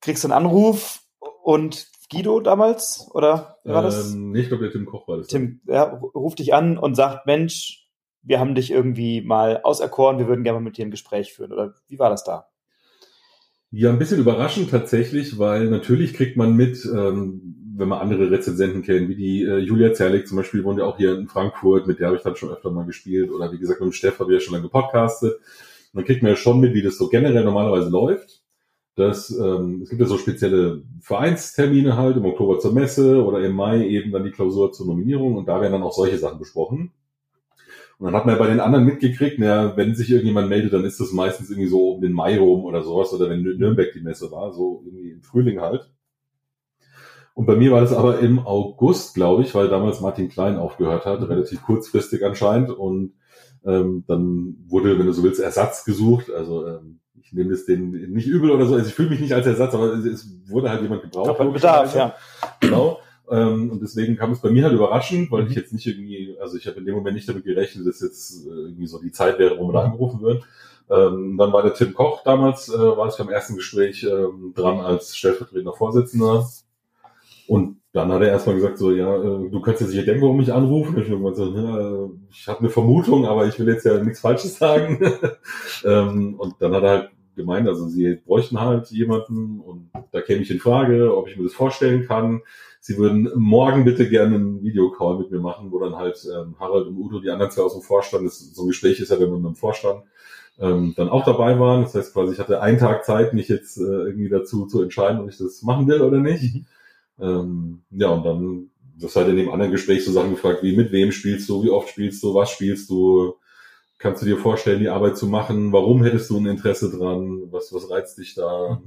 kriegst du einen Anruf und Guido damals oder wie war das? Ähm, ich glaube, der Tim Koch war das. Tim ja, ruft dich an und sagt, Mensch, wir haben dich irgendwie mal auserkoren, wir würden gerne mal mit dir ein Gespräch führen. Oder wie war das da? Ja, ein bisschen überraschend tatsächlich, weil natürlich kriegt man mit, ähm, wenn man andere Rezensenten kennt, wie die äh, Julia Zerlik zum Beispiel, wohnt ja auch hier in Frankfurt, mit der habe ich dann schon öfter mal gespielt. Oder wie gesagt, mit dem Steff habe ich ja schon lange gepodcastet. dann kriegt man ja schon mit, wie das so generell normalerweise läuft. Das, ähm, es gibt ja so spezielle Vereinstermine halt im Oktober zur Messe oder im Mai eben dann die Klausur zur Nominierung und da werden dann auch solche Sachen besprochen. Und dann hat man ja bei den anderen mitgekriegt, naja, wenn sich irgendjemand meldet, dann ist das meistens irgendwie so um den Mai rum oder sowas oder wenn Nürnberg die Messe war, so irgendwie im Frühling halt. Und bei mir war das aber im August, glaube ich, weil damals Martin Klein aufgehört hat, relativ kurzfristig anscheinend. Und ähm, dann wurde, wenn du so willst, Ersatz gesucht. Also ähm, nehme das den nicht übel oder so. Also ich fühle mich nicht als Ersatz, aber es, es wurde halt jemand gebraucht. Aber Bedarf, ja. Genau. Ähm, und deswegen kam es bei mir halt überraschend, weil ich mhm. jetzt nicht irgendwie, also ich habe in dem Moment nicht damit gerechnet, dass jetzt äh, irgendwie so die Zeit wäre, wo wir da mhm. angerufen wird. Ähm, dann war der Tim Koch damals, äh, war ich beim ersten Gespräch ähm, dran als stellvertretender Vorsitzender und dann hat er erstmal gesagt, so, ja, äh, du könntest jetzt nicht denken, warum ich anrufe. Ich habe so, ja, ich habe eine Vermutung, aber ich will jetzt ja nichts Falsches sagen. <laughs> ähm, und dann hat er halt gemeint, also sie bräuchten halt jemanden und da käme ich in Frage, ob ich mir das vorstellen kann. Sie würden morgen bitte gerne einen Videocall mit mir machen, wo dann halt ähm, Harald und Udo, die anderen zwei aus dem Vorstand, das, so ein Gespräch ist ja wenn man mit dem Vorstand, ähm, dann auch dabei waren. Das heißt quasi, ich hatte einen Tag Zeit, mich jetzt äh, irgendwie dazu zu entscheiden, ob ich das machen will oder nicht. Mhm. Ähm, ja, und dann das halt in dem anderen Gespräch so Sachen gefragt, wie mit wem spielst du, wie oft spielst du, was spielst du, kannst du dir vorstellen, die Arbeit zu machen, warum hättest du ein Interesse dran, was, was reizt dich da,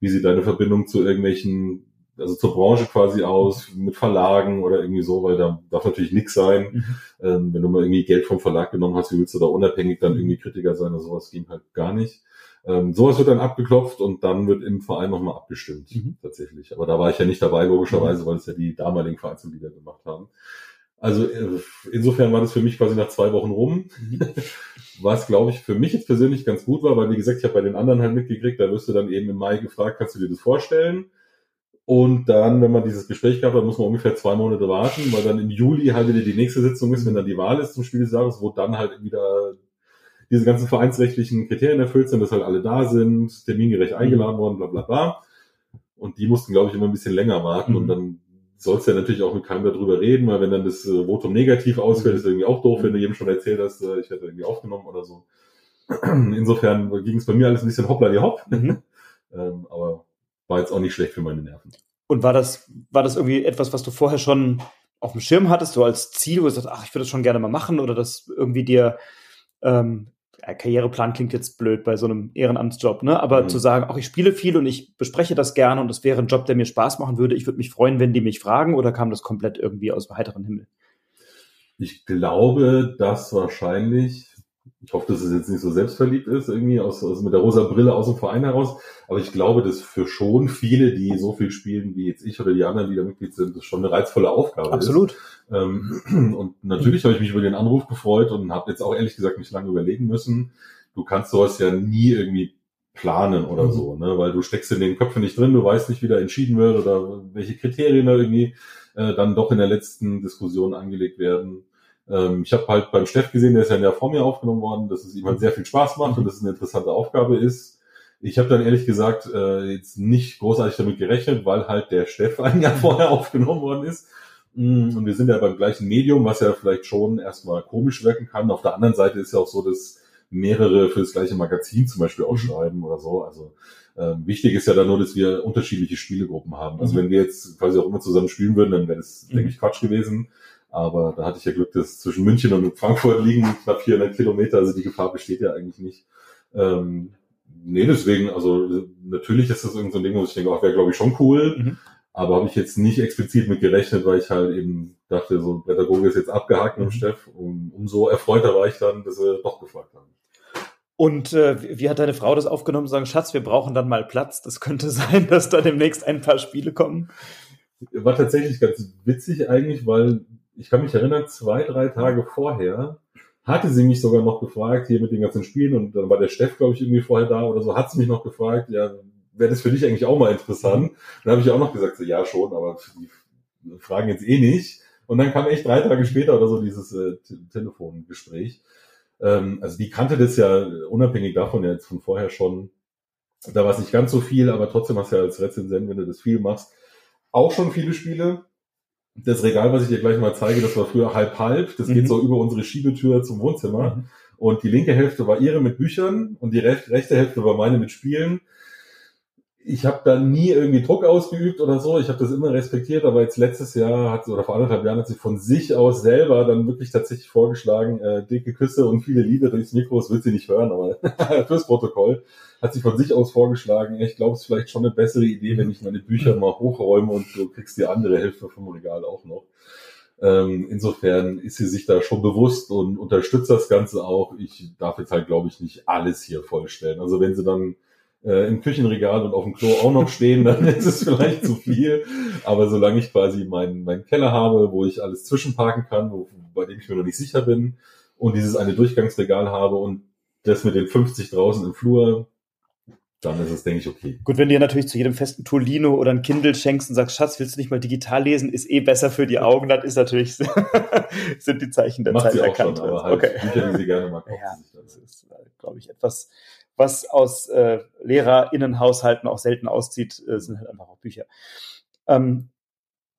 wie sieht deine Verbindung zu irgendwelchen, also zur Branche quasi aus, mit Verlagen oder irgendwie so, weil da darf natürlich nichts sein. Mhm. Ähm, wenn du mal irgendwie Geld vom Verlag genommen hast, wie willst du da unabhängig dann irgendwie Kritiker sein oder sowas, ging halt gar nicht. Ähm, sowas wird dann abgeklopft und dann wird im Verein nochmal abgestimmt, mhm. tatsächlich. Aber da war ich ja nicht dabei, logischerweise, mhm. weil es ja die damaligen Vereinsmitglieder gemacht haben. Also äh, insofern war das für mich quasi nach zwei Wochen rum, mhm. was glaube ich für mich jetzt persönlich ganz gut war, weil wie gesagt, ich habe bei den anderen halt mitgekriegt, da wirst du dann eben im Mai gefragt, kannst du dir das vorstellen? Und dann, wenn man dieses Gespräch gehabt hat, muss man ungefähr zwei Monate warten, weil dann im Juli halt wieder die nächste Sitzung ist, wenn dann die Wahl ist zum Spiel des Jahres, wo dann halt wieder diese ganzen vereinsrechtlichen Kriterien erfüllt sind, dass halt alle da sind, termingerecht eingeladen worden, bla bla bla. Und die mussten, glaube ich, immer ein bisschen länger warten mhm. und dann sollst du ja natürlich auch mit keinem darüber reden, weil wenn dann das äh, Votum negativ ausfällt, ist irgendwie auch doof, wenn du jedem schon erzählt hast, äh, ich hätte irgendwie aufgenommen oder so. <clears throat> Insofern ging es bei mir alles ein bisschen hoppla die hopp. Mhm. <laughs> ähm, aber war jetzt auch nicht schlecht für meine Nerven. Und war das, war das irgendwie etwas, was du vorher schon auf dem Schirm hattest, so als Ziel, wo du sagst, ach, ich würde das schon gerne mal machen oder das irgendwie dir ähm, Karriereplan klingt jetzt blöd bei so einem Ehrenamtsjob, ne? Aber mhm. zu sagen, auch ich spiele viel und ich bespreche das gerne und das wäre ein Job, der mir Spaß machen würde. Ich würde mich freuen, wenn die mich fragen oder kam das komplett irgendwie aus dem heiteren Himmel? Ich glaube, dass wahrscheinlich ich hoffe, dass es jetzt nicht so selbstverliebt ist, irgendwie aus, aus mit der rosa Brille aus dem Verein heraus. Aber ich glaube, dass für schon viele, die so viel spielen wie jetzt ich oder die anderen, die da Mitglied sind, das schon eine reizvolle Aufgabe Absolut. ist. Ähm, <clears throat> und natürlich habe ich mich über den Anruf gefreut und habe jetzt auch ehrlich gesagt nicht lange überlegen müssen. Du kannst sowas ja nie irgendwie planen oder mhm. so, ne? weil du steckst in den Köpfen nicht drin, du weißt nicht, wie da entschieden wird oder welche Kriterien da irgendwie äh, dann doch in der letzten Diskussion angelegt werden. Ähm, ich habe halt beim Steff gesehen, der ist ja in der vor mir aufgenommen worden, dass es ihm halt sehr viel Spaß macht und dass es eine interessante Aufgabe ist. Ich habe dann ehrlich gesagt äh, jetzt nicht großartig damit gerechnet, weil halt der Steff ein Jahr vorher aufgenommen worden ist. Mm, und wir sind ja beim gleichen Medium, was ja vielleicht schon erstmal komisch wirken kann. Auf der anderen Seite ist ja auch so, dass mehrere für das gleiche Magazin zum Beispiel auch mhm. schreiben oder so. Also ähm, wichtig ist ja dann nur, dass wir unterschiedliche Spielegruppen haben. Also mhm. wenn wir jetzt quasi auch immer zusammen spielen würden, dann wäre das, mhm. denke ich, Quatsch gewesen. Aber da hatte ich ja Glück, dass zwischen München und Frankfurt liegen knapp 400 Kilometer, also die Gefahr besteht ja eigentlich nicht. Ähm, nee, deswegen, also natürlich ist das irgendein so ein Ding, wo ich denke, auch wäre glaube ich schon cool. Mhm. Aber habe ich jetzt nicht explizit mit gerechnet, weil ich halt eben dachte, so ein Pädagoge ist jetzt abgehakt mit dem mhm. Steff. Und umso erfreuter war ich dann, dass sie doch gefragt haben. Und äh, wie hat deine Frau das aufgenommen? Sagen, Schatz, wir brauchen dann mal Platz. Das könnte <laughs> sein, dass da demnächst ein paar Spiele kommen. War tatsächlich ganz witzig eigentlich, weil ich kann mich erinnern, zwei, drei Tage vorher hatte sie mich sogar noch gefragt, hier mit den ganzen Spielen, und dann war der Steff, glaube ich, irgendwie vorher da oder so, hat sie mich noch gefragt, ja, wäre das für dich eigentlich auch mal interessant? Dann habe ich auch noch gesagt, so, ja schon, aber die fragen jetzt eh nicht. Und dann kam echt drei Tage später oder so dieses äh, Telefongespräch. Ähm, also die kannte das ja unabhängig davon ja jetzt von vorher schon. Da war es nicht ganz so viel, aber trotzdem hast du ja als Rezensent, wenn du das viel machst, auch schon viele Spiele das Regal, was ich dir gleich mal zeige, das war früher halb-halb. Das mhm. geht so über unsere Schiebetür zum Wohnzimmer. Mhm. Und die linke Hälfte war ihre mit Büchern und die rechte Hälfte war meine mit Spielen ich habe da nie irgendwie Druck ausgeübt oder so. Ich habe das immer respektiert, aber jetzt letztes Jahr hat oder vor anderthalb Jahren hat sie von sich aus selber dann wirklich tatsächlich vorgeschlagen, äh, dicke Küsse und viele Liebe durchs Mikro, das wird sie nicht hören, aber <laughs> fürs Protokoll hat sie von sich aus vorgeschlagen, ich glaube, es ist vielleicht schon eine bessere Idee, wenn ich meine Bücher mal hochräume und du kriegst die andere Hälfte vom Regal auch noch. Ähm, insofern ist sie sich da schon bewusst und unterstützt das Ganze auch. Ich darf jetzt halt, glaube ich, nicht alles hier vollstellen. Also wenn sie dann äh, im Küchenregal und auf dem Klo auch noch stehen, dann <laughs> ist es vielleicht zu viel. Aber solange ich quasi meinen, meinen Keller habe, wo ich alles zwischenparken kann, wo, bei dem ich mir noch nicht sicher bin, und dieses eine Durchgangsregal habe und das mit den 50 draußen im Flur, dann ist es, denke ich, okay. Gut, wenn du dir natürlich zu jedem festen Tolino oder ein Kindle schenkst und sagst, Schatz, willst du nicht mal digital lesen, ist eh besser für die Augen, dann ist natürlich, <laughs> sind die Zeichen der Macht Zeit sie auch erkannt. Schon, aber halt okay. Bücher, die sie gerne mag. Ja, das ist, glaube ich, etwas, was aus äh, LehrerInnenhaushalten auch selten auszieht, äh, sind halt einfach auch Bücher. Ähm,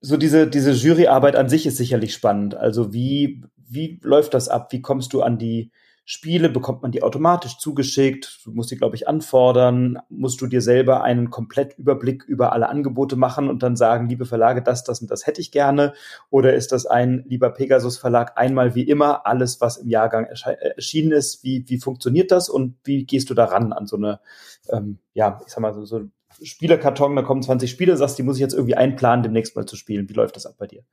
so diese, diese Juryarbeit an sich ist sicherlich spannend. Also wie, wie läuft das ab? Wie kommst du an die Spiele bekommt man die automatisch zugeschickt. Du musst die, glaube ich, anfordern. Musst du dir selber einen Komplettüberblick über alle Angebote machen und dann sagen, liebe Verlage, das, das und das hätte ich gerne? Oder ist das ein lieber Pegasus Verlag einmal wie immer alles, was im Jahrgang äh, erschienen ist? Wie, wie funktioniert das und wie gehst du daran an so eine, ähm, ja, ich sag mal, so, so Spielerkarton, da kommen 20 Spiele, sagst, die muss ich jetzt irgendwie einplanen, demnächst mal zu spielen. Wie läuft das ab bei dir?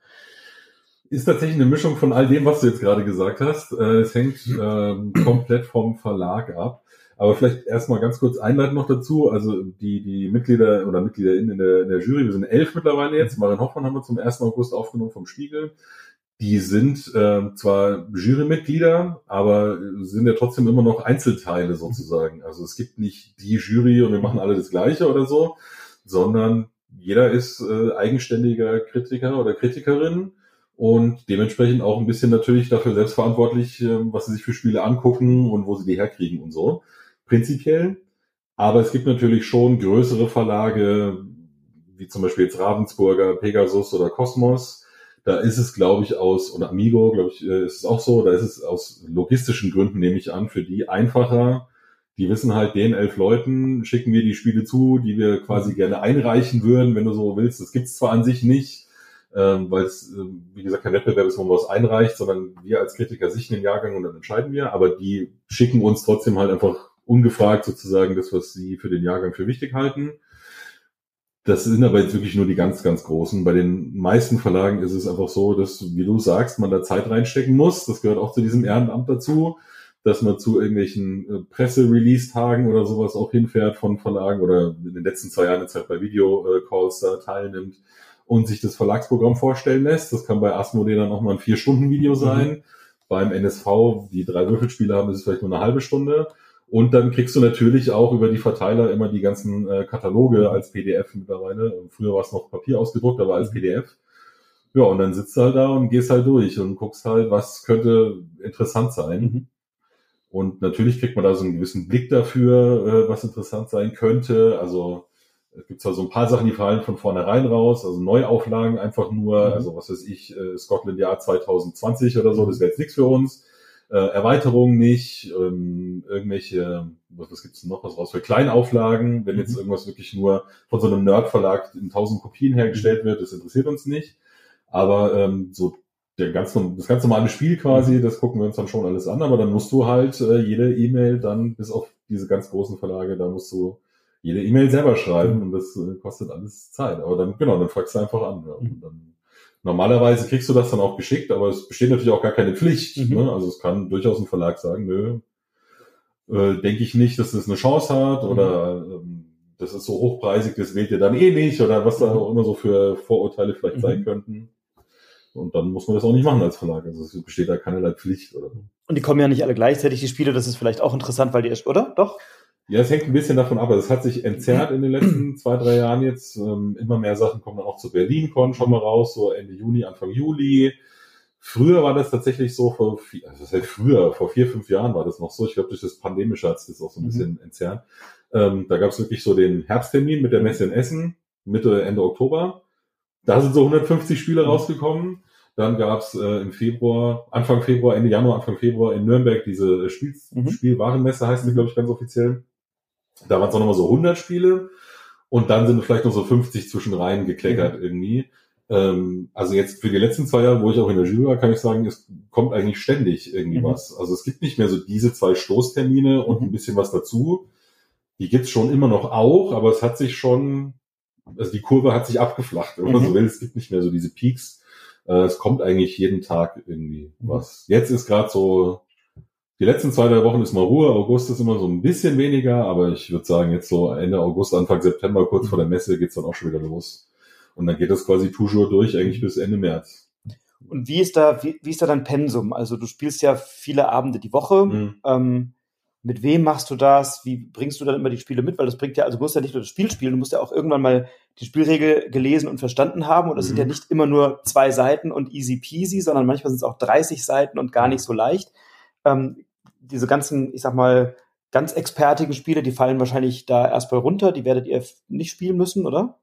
Ist tatsächlich eine Mischung von all dem, was du jetzt gerade gesagt hast. Äh, es hängt ähm, komplett vom Verlag ab. Aber vielleicht erstmal ganz kurz einleiten noch dazu. Also die, die Mitglieder oder MitgliederInnen in der, in der Jury, wir sind elf mittlerweile jetzt. Marin Hoffmann haben wir zum 1. August aufgenommen vom Spiegel. Die sind äh, zwar Jurymitglieder, aber sind ja trotzdem immer noch Einzelteile sozusagen. Also es gibt nicht die Jury und wir machen alle das Gleiche oder so, sondern jeder ist äh, eigenständiger Kritiker oder Kritikerin und dementsprechend auch ein bisschen natürlich dafür selbstverantwortlich, äh, was sie sich für Spiele angucken und wo sie die herkriegen und so. Prinzipiell. Aber es gibt natürlich schon größere Verlage, wie zum Beispiel jetzt Ravensburger, Pegasus oder Cosmos. Da ist es, glaube ich, aus, oder Amigo, glaube ich, äh, ist es auch so, da ist es aus logistischen Gründen, nehme ich an, für die einfacher. Die wissen halt, den elf Leuten schicken wir die Spiele zu, die wir quasi gerne einreichen würden, wenn du so willst. Das gibt's zwar an sich nicht, ähm, weil es, äh, wie gesagt, kein Wettbewerb ist, wo man was einreicht, sondern wir als Kritiker sichten den Jahrgang und dann entscheiden wir. Aber die schicken uns trotzdem halt einfach ungefragt sozusagen das, was sie für den Jahrgang für wichtig halten. Das sind aber jetzt wirklich nur die ganz, ganz großen. Bei den meisten Verlagen ist es einfach so, dass, wie du sagst, man da Zeit reinstecken muss. Das gehört auch zu diesem Ehrenamt dazu, dass man zu irgendwelchen äh, Presse-Release-Tagen oder sowas auch hinfährt von Verlagen oder in den letzten zwei Jahren jetzt halt bei Video-Calls da teilnimmt und sich das Verlagsprogramm vorstellen lässt. Das kann bei Asmodee dann auch mal ein Vier-Stunden-Video mhm. sein. Mhm. Beim NSV, die drei Würfelspiele haben, ist es vielleicht nur eine halbe Stunde. Und dann kriegst du natürlich auch über die Verteiler immer die ganzen äh, Kataloge als PDF mittlerweile. Früher war es noch Papier ausgedruckt, aber als mhm. PDF. Ja, und dann sitzt du halt da und gehst halt durch und guckst halt, was könnte interessant sein. Mhm. Und natürlich kriegt man da so einen gewissen Blick dafür, äh, was interessant sein könnte. Also es gibt zwar so ein paar Sachen, die fallen von vornherein raus, also Neuauflagen einfach nur, mhm. also was weiß ich, äh, Scotland Jahr 2020 oder so, das wäre jetzt nichts für uns. Äh, Erweiterungen nicht, ähm, irgendwelche, was, was gibt's noch was raus für Kleinauflagen, wenn jetzt mhm. irgendwas wirklich nur von so einem Nerd-Verlag in tausend Kopien hergestellt wird, das interessiert uns nicht. Aber ähm, so der ganz, das ganz normale Spiel quasi, mhm. das gucken wir uns dann schon alles an, aber dann musst du halt äh, jede E-Mail dann, bis auf diese ganz großen Verlage, da musst du jede E-Mail selber schreiben mhm. und das äh, kostet alles Zeit. Aber dann, genau, dann fragst du einfach an. Ja. Und dann, normalerweise kriegst du das dann auch geschickt, aber es besteht natürlich auch gar keine Pflicht. Mhm. Ne? Also es kann durchaus ein Verlag sagen, nö, äh, denke ich nicht, dass das eine Chance hat mhm. oder ähm, das ist so hochpreisig, das wählt ihr dann eh nicht oder was da mhm. auch immer so für Vorurteile vielleicht mhm. sein könnten. Und dann muss man das auch nicht machen als Verlag. Also es besteht da keinerlei Pflicht oder so. Und die kommen ja nicht alle gleichzeitig, die Spiele, das ist vielleicht auch interessant, weil die, oder? Doch? Ja, es hängt ein bisschen davon ab. Also es hat sich entzerrt in den letzten <clears throat> zwei, drei Jahren jetzt. Ähm, immer mehr Sachen kommen dann auch zu BerlinCon schon mal raus, so Ende Juni, Anfang Juli. Früher war das tatsächlich so, vor vier, also das heißt früher, vor vier, fünf Jahren war das noch so. Ich glaube, durch das Pandemische hat es das auch so ein mhm. bisschen entzerrt. Ähm, da gab es wirklich so den Herbsttermin mit der Messe in Essen, Mitte, Ende Oktober. Da sind so 150 Spiele mhm. rausgekommen. Dann gab es äh, im Februar, Anfang Februar, Ende Januar, Anfang Februar in Nürnberg diese Spiel, mhm. Spielwarenmesse, heißt die, glaube ich, ganz offiziell. Da waren es auch nochmal so 100 Spiele und dann sind vielleicht noch so 50 zwischen rein gekleckert mhm. irgendwie. Ähm, also jetzt für die letzten zwei Jahre, wo ich auch in der Jury war, kann ich sagen, es kommt eigentlich ständig irgendwie mhm. was. Also es gibt nicht mehr so diese zwei Stoßtermine und mhm. ein bisschen was dazu. Die gibt's schon immer noch auch, aber es hat sich schon, also die Kurve hat sich abgeflacht, wenn man so mhm. will. Es gibt nicht mehr so diese Peaks. Äh, es kommt eigentlich jeden Tag irgendwie mhm. was. Jetzt ist gerade so die letzten zwei, drei Wochen ist mal Ruhe. August ist immer so ein bisschen weniger, aber ich würde sagen, jetzt so Ende August, Anfang September, kurz vor der Messe, geht's dann auch schon wieder los. Und dann geht das quasi toujours durch, eigentlich bis Ende März. Und wie ist da, wie, wie ist da dein Pensum? Also du spielst ja viele Abende die Woche. Mhm. Ähm, mit wem machst du das? Wie bringst du dann immer die Spiele mit? Weil das bringt ja, also du musst ja nicht nur das Spiel spielen, du musst ja auch irgendwann mal die Spielregel gelesen und verstanden haben. Und es mhm. sind ja nicht immer nur zwei Seiten und easy peasy, sondern manchmal sind es auch 30 Seiten und gar nicht so leicht. Ähm, diese ganzen, ich sag mal, ganz expertigen Spiele, die fallen wahrscheinlich da erstmal runter. Die werdet ihr nicht spielen müssen, oder?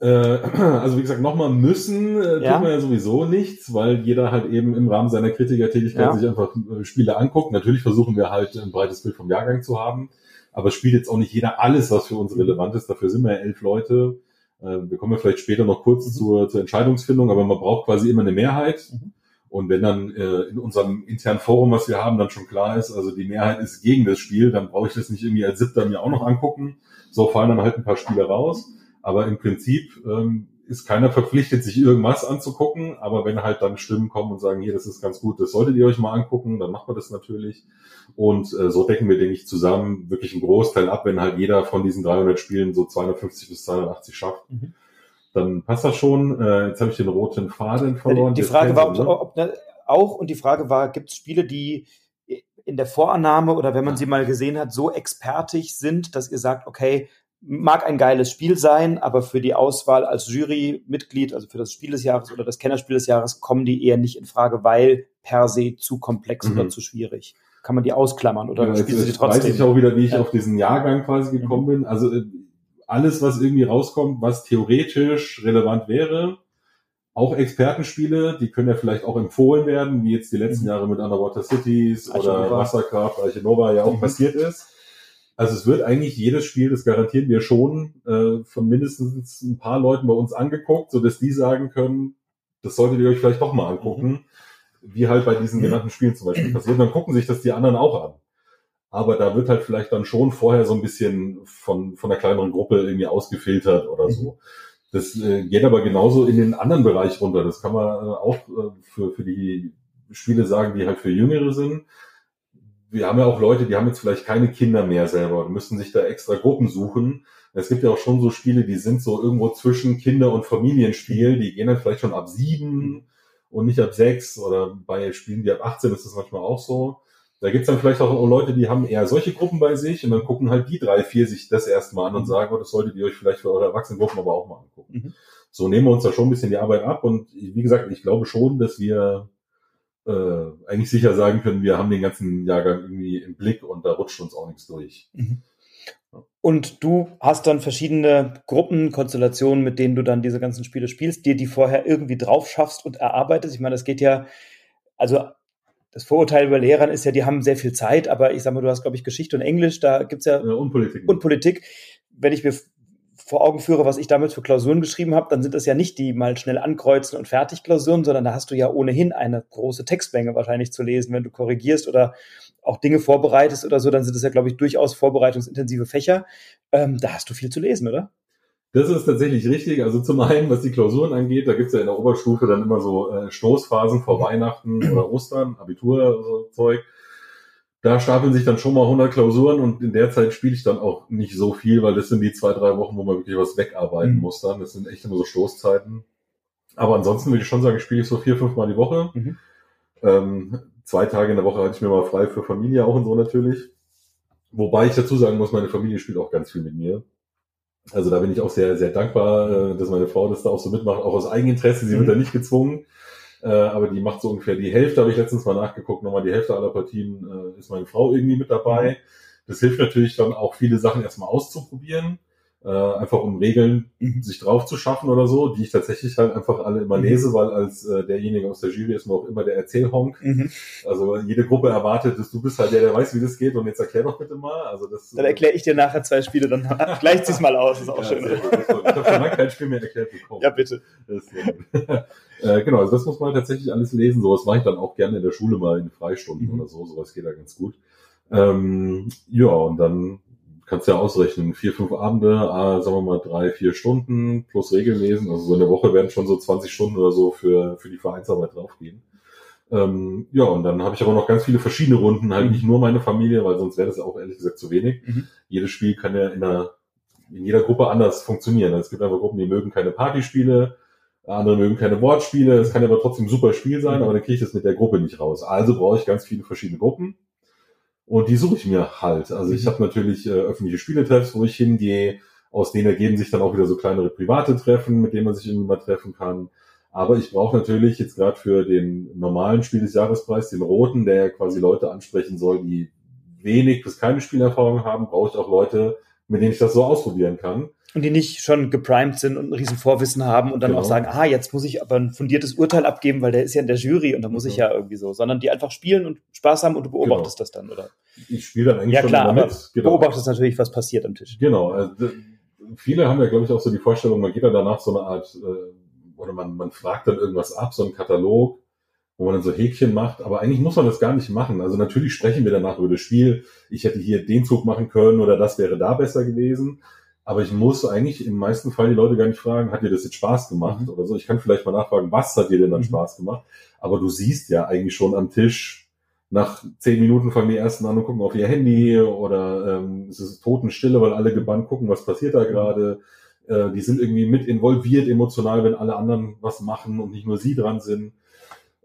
Äh, <clears throat> also wie gesagt, nochmal müssen äh, ja. tut man ja sowieso nichts, weil jeder halt eben im Rahmen seiner Kritikertätigkeit ja. sich einfach äh, Spiele anguckt. Natürlich versuchen wir halt ein breites Bild vom Jahrgang zu haben, aber spielt jetzt auch nicht jeder alles, was für uns relevant ist. Dafür sind wir ja elf Leute. Äh, wir kommen ja vielleicht später noch kurz mhm. zur, zur Entscheidungsfindung, aber man braucht quasi immer eine Mehrheit. Mhm. Und wenn dann äh, in unserem internen Forum, was wir haben, dann schon klar ist, also die Mehrheit ist gegen das Spiel, dann brauche ich das nicht irgendwie als Siebter mir auch noch angucken. So fallen dann halt ein paar Spiele raus. Aber im Prinzip ähm, ist keiner verpflichtet, sich irgendwas anzugucken, aber wenn halt dann Stimmen kommen und sagen, hier, das ist ganz gut, das solltet ihr euch mal angucken, dann macht man das natürlich. Und äh, so decken wir, denke ich, zusammen wirklich einen Großteil ab, wenn halt jeder von diesen 300 Spielen so 250 bis 280 schafft. Mhm. Dann passt das schon. Äh, jetzt habe ich den roten Faden verloren. Die, die Frage war, ob, ne? ob, ne, auch, und die Frage war, gibt es Spiele, die in der Vorannahme oder wenn man sie mal gesehen hat, so expertig sind, dass ihr sagt, okay, mag ein geiles Spiel sein, aber für die Auswahl als Jurymitglied, also für das Spiel des Jahres oder das Kennerspiel des Jahres, kommen die eher nicht in Frage, weil per se zu komplex mhm. oder zu schwierig. Kann man die ausklammern oder ja, spielen sie trotzdem? Weiß ich auch wieder, wie ich ja. auf diesen Jahrgang quasi gekommen mhm. bin. Also äh, alles, was irgendwie rauskommt, was theoretisch relevant wäre, auch Expertenspiele, die können ja vielleicht auch empfohlen werden, wie jetzt die letzten mhm. Jahre mit Underwater Cities oder Wasserkraft, Archinova ja auch mhm. passiert ist. Also es wird eigentlich jedes Spiel, das garantieren wir schon, äh, von mindestens ein paar Leuten bei uns angeguckt, so dass die sagen können, das solltet ihr euch vielleicht doch mal angucken, mhm. wie halt bei diesen genannten Spielen zum Beispiel passiert. Dann gucken sich das die anderen auch an. Aber da wird halt vielleicht dann schon vorher so ein bisschen von, von der kleineren Gruppe irgendwie ausgefiltert oder so. Mhm. Das äh, geht aber genauso in den anderen Bereich runter. Das kann man äh, auch äh, für, für die Spiele sagen, die halt für Jüngere sind. Wir haben ja auch Leute, die haben jetzt vielleicht keine Kinder mehr selber und müssen sich da extra Gruppen suchen. Es gibt ja auch schon so Spiele, die sind so irgendwo zwischen Kinder- und Familienspiel. Die gehen dann vielleicht schon ab sieben und nicht ab sechs oder bei Spielen, die ab 18 ist das manchmal auch so. Da gibt's dann vielleicht auch Leute, die haben eher solche Gruppen bei sich und dann gucken halt die drei, vier sich das erstmal an und mhm. sagen, oh, das solltet ihr euch vielleicht für eure Erwachsenengruppen aber auch mal angucken. Mhm. So nehmen wir uns da schon ein bisschen die Arbeit ab und wie gesagt, ich glaube schon, dass wir äh, eigentlich sicher sagen können, wir haben den ganzen Jahrgang irgendwie im Blick und da rutscht uns auch nichts durch. Mhm. Und du hast dann verschiedene Gruppenkonstellationen, mit denen du dann diese ganzen Spiele spielst, dir die vorher irgendwie drauf schaffst und erarbeitest. Ich meine, das geht ja, also das Vorurteil über Lehrern ist ja, die haben sehr viel Zeit, aber ich sag mal, du hast, glaube ich, Geschichte und Englisch, da gibt's ja, ja und Politik. Und Politik. Wenn ich mir vor Augen führe, was ich damals für Klausuren geschrieben habe, dann sind das ja nicht die mal schnell ankreuzen und fertig Klausuren, sondern da hast du ja ohnehin eine große Textmenge wahrscheinlich zu lesen, wenn du korrigierst oder auch Dinge vorbereitest oder so, dann sind das ja, glaube ich, durchaus vorbereitungsintensive Fächer. Ähm, da hast du viel zu lesen, oder? Das ist tatsächlich richtig. Also zum einen, was die Klausuren angeht, da gibt's ja in der Oberstufe dann immer so äh, Stoßphasen vor Weihnachten oder Ostern, Abitur, so Zeug. Da stapeln sich dann schon mal 100 Klausuren und in der Zeit spiele ich dann auch nicht so viel, weil das sind die zwei, drei Wochen, wo man wirklich was wegarbeiten mhm. muss dann. Das sind echt immer so Stoßzeiten. Aber ansonsten würde ich schon sagen, spiele ich so vier, fünf Mal die Woche. Mhm. Ähm, zwei Tage in der Woche hatte ich mir mal frei für Familie auch und so natürlich. Wobei ich dazu sagen muss, meine Familie spielt auch ganz viel mit mir. Also da bin ich auch sehr, sehr dankbar, äh, dass meine Frau das da auch so mitmacht, auch aus Eigeninteresse. Sie mhm. wird da nicht gezwungen, äh, aber die macht so ungefähr die Hälfte, habe ich letztens mal nachgeguckt, nochmal die Hälfte aller Partien äh, ist meine Frau irgendwie mit dabei. Mhm. Das hilft natürlich dann auch viele Sachen erstmal auszuprobieren äh, einfach um Regeln mhm. sich drauf zu schaffen oder so, die ich tatsächlich halt einfach alle immer mhm. lese, weil als äh, derjenige aus der Jury ist man auch immer der Erzählhonk. Mhm. Also jede Gruppe erwartet, dass du bist halt der, der weiß, wie das geht und jetzt erklär doch bitte mal. Also das, dann erkläre ich dir nachher zwei Spiele, dann <laughs> gleicht sich's mal aus, ist auch ja, schön. Ich habe schon lange kein Spiel mehr erklärt bekommen. Ja, bitte. <laughs> äh, genau, also das muss man tatsächlich alles lesen. Sowas mache ich dann auch gerne in der Schule mal in Freistunden mhm. oder so. Sowas geht da ganz gut. Ähm, ja, und dann kannst ja ausrechnen, vier, fünf Abende, ah, sagen wir mal drei, vier Stunden plus Regellesen. Also so in der Woche werden schon so 20 Stunden oder so für, für die Vereinsarbeit draufgehen. Ähm, ja, und dann habe ich aber noch ganz viele verschiedene Runden, halt mhm. nicht nur meine Familie, weil sonst wäre das auch ehrlich gesagt zu wenig. Mhm. Jedes Spiel kann ja in, einer, in jeder Gruppe anders funktionieren. Es gibt einfach Gruppen, die mögen keine Partyspiele, andere mögen keine Wortspiele. Es kann aber trotzdem ein super Spiel sein, mhm. aber dann kriege ich das mit der Gruppe nicht raus. Also brauche ich ganz viele verschiedene Gruppen. Und die suche ich mir halt. Also ich mhm. habe natürlich äh, öffentliche Spieletreffs, wo ich hingehe. Aus denen ergeben sich dann auch wieder so kleinere private Treffen, mit denen man sich irgendwie mal treffen kann. Aber ich brauche natürlich jetzt gerade für den normalen Spiel des Jahrespreis, den roten, der quasi Leute ansprechen soll, die wenig bis keine Spielerfahrung haben, brauche ich auch Leute, mit denen ich das so ausprobieren kann. Und die nicht schon geprimed sind und ein riesen Vorwissen haben und dann genau. auch sagen, ah, jetzt muss ich aber ein fundiertes Urteil abgeben, weil der ist ja in der Jury und da muss genau. ich ja irgendwie so, sondern die einfach spielen und Spaß haben und du beobachtest genau. das dann, oder? Ich spiele dann eigentlich ja, schon klar, aber mit. Genau. beobachtest natürlich, was passiert am Tisch. Genau. Also, viele haben ja, glaube ich, auch so die Vorstellung, man geht dann danach so eine Art, äh, oder man, man fragt dann irgendwas ab, so einen Katalog, wo man dann so Häkchen macht, aber eigentlich muss man das gar nicht machen. Also natürlich sprechen wir danach über das Spiel. Ich hätte hier den Zug machen können oder das wäre da besser gewesen Aber ich muss eigentlich im meisten Fall die Leute gar nicht fragen, hat dir das jetzt Spaß gemacht mhm. oder so. Ich kann vielleicht mal nachfragen, was hat dir denn dann mhm. Spaß gemacht? Aber du siehst ja eigentlich schon am Tisch, nach zehn Minuten fangen die ersten an und gucken auf ihr Handy oder ähm, es ist Totenstille, weil alle gebannt gucken, was passiert da mhm. gerade. Äh, die sind irgendwie mit involviert emotional, wenn alle anderen was machen und nicht nur sie dran sind.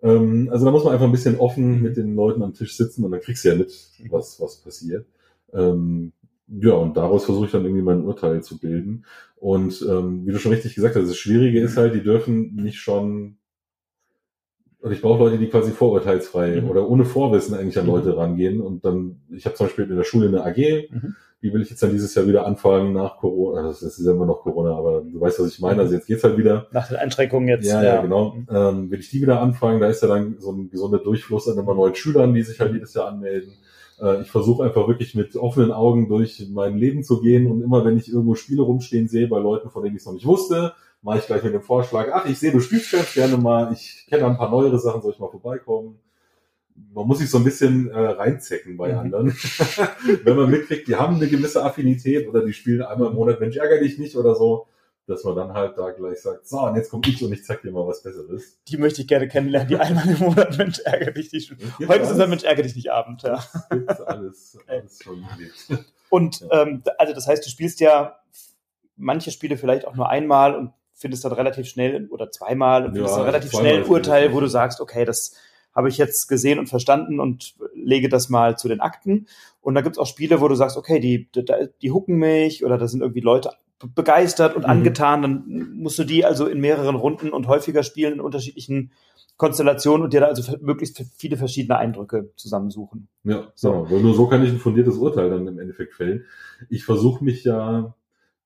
Ähm, also da muss man einfach ein bisschen offen mit den Leuten am Tisch sitzen und dann kriegst du ja mit, was, was passiert. Ähm, ja, und daraus versuche ich dann irgendwie mein Urteil zu bilden. Und ähm, wie du schon richtig gesagt hast, das Schwierige ist halt, die dürfen nicht schon, und ich brauche Leute, die quasi vorurteilsfrei mhm. oder ohne Vorwissen eigentlich an mhm. Leute rangehen. Und dann, ich habe zum Beispiel in der Schule eine AG, mhm. die will ich jetzt dann dieses Jahr wieder anfangen nach Corona. Also das ist ja immer noch Corona, aber du weißt, was ich meine. Also jetzt geht's halt wieder. Nach den Einschränkungen jetzt. Ja, ja, ja genau. Mhm. Ähm, will ich die wieder anfangen, da ist ja dann so ein gesunder Durchfluss an immer neuen Schülern, die sich halt jedes Jahr anmelden. Äh, ich versuche einfach wirklich mit offenen Augen durch mein Leben zu gehen und immer, wenn ich irgendwo Spiele rumstehen sehe bei Leuten, von denen ich es noch nicht wusste, mache ich gleich mit dem Vorschlag, ach, ich sehe, du spielst ganz gerne mal, ich kenne ein paar neuere Sachen, soll ich mal vorbeikommen? Man muss sich so ein bisschen äh, reinzecken bei mhm. anderen. <laughs> wenn man mitkriegt, die haben eine gewisse Affinität oder die spielen einmal im Monat, Mensch, ärger dich nicht oder so, dass man dann halt da gleich sagt, so, und jetzt komme ich und ich zeig dir mal was Besseres. Die möchte ich gerne kennenlernen, die einmal im Monat Mensch ärgere dich nicht. Heute alles. ist es ein Mensch ärgere dich nicht Abend, ja. Gibt's alles, alles schon Und ja. ähm, also das heißt, du spielst ja manche Spiele vielleicht auch nur einmal und findest dann relativ schnell oder zweimal und findest ja, dann relativ schnell ein Urteil, wo du sagst, okay, das habe ich jetzt gesehen und verstanden und lege das mal zu den Akten. Und da gibt's auch Spiele, wo du sagst, okay, die, die, die hucken mich oder da sind irgendwie Leute begeistert und mhm. angetan, dann musst du die also in mehreren Runden und häufiger spielen in unterschiedlichen Konstellationen und dir da also möglichst viele verschiedene Eindrücke zusammensuchen. Ja, so. Genau. Weil nur so kann ich ein fundiertes Urteil dann im Endeffekt fällen. Ich versuche mich ja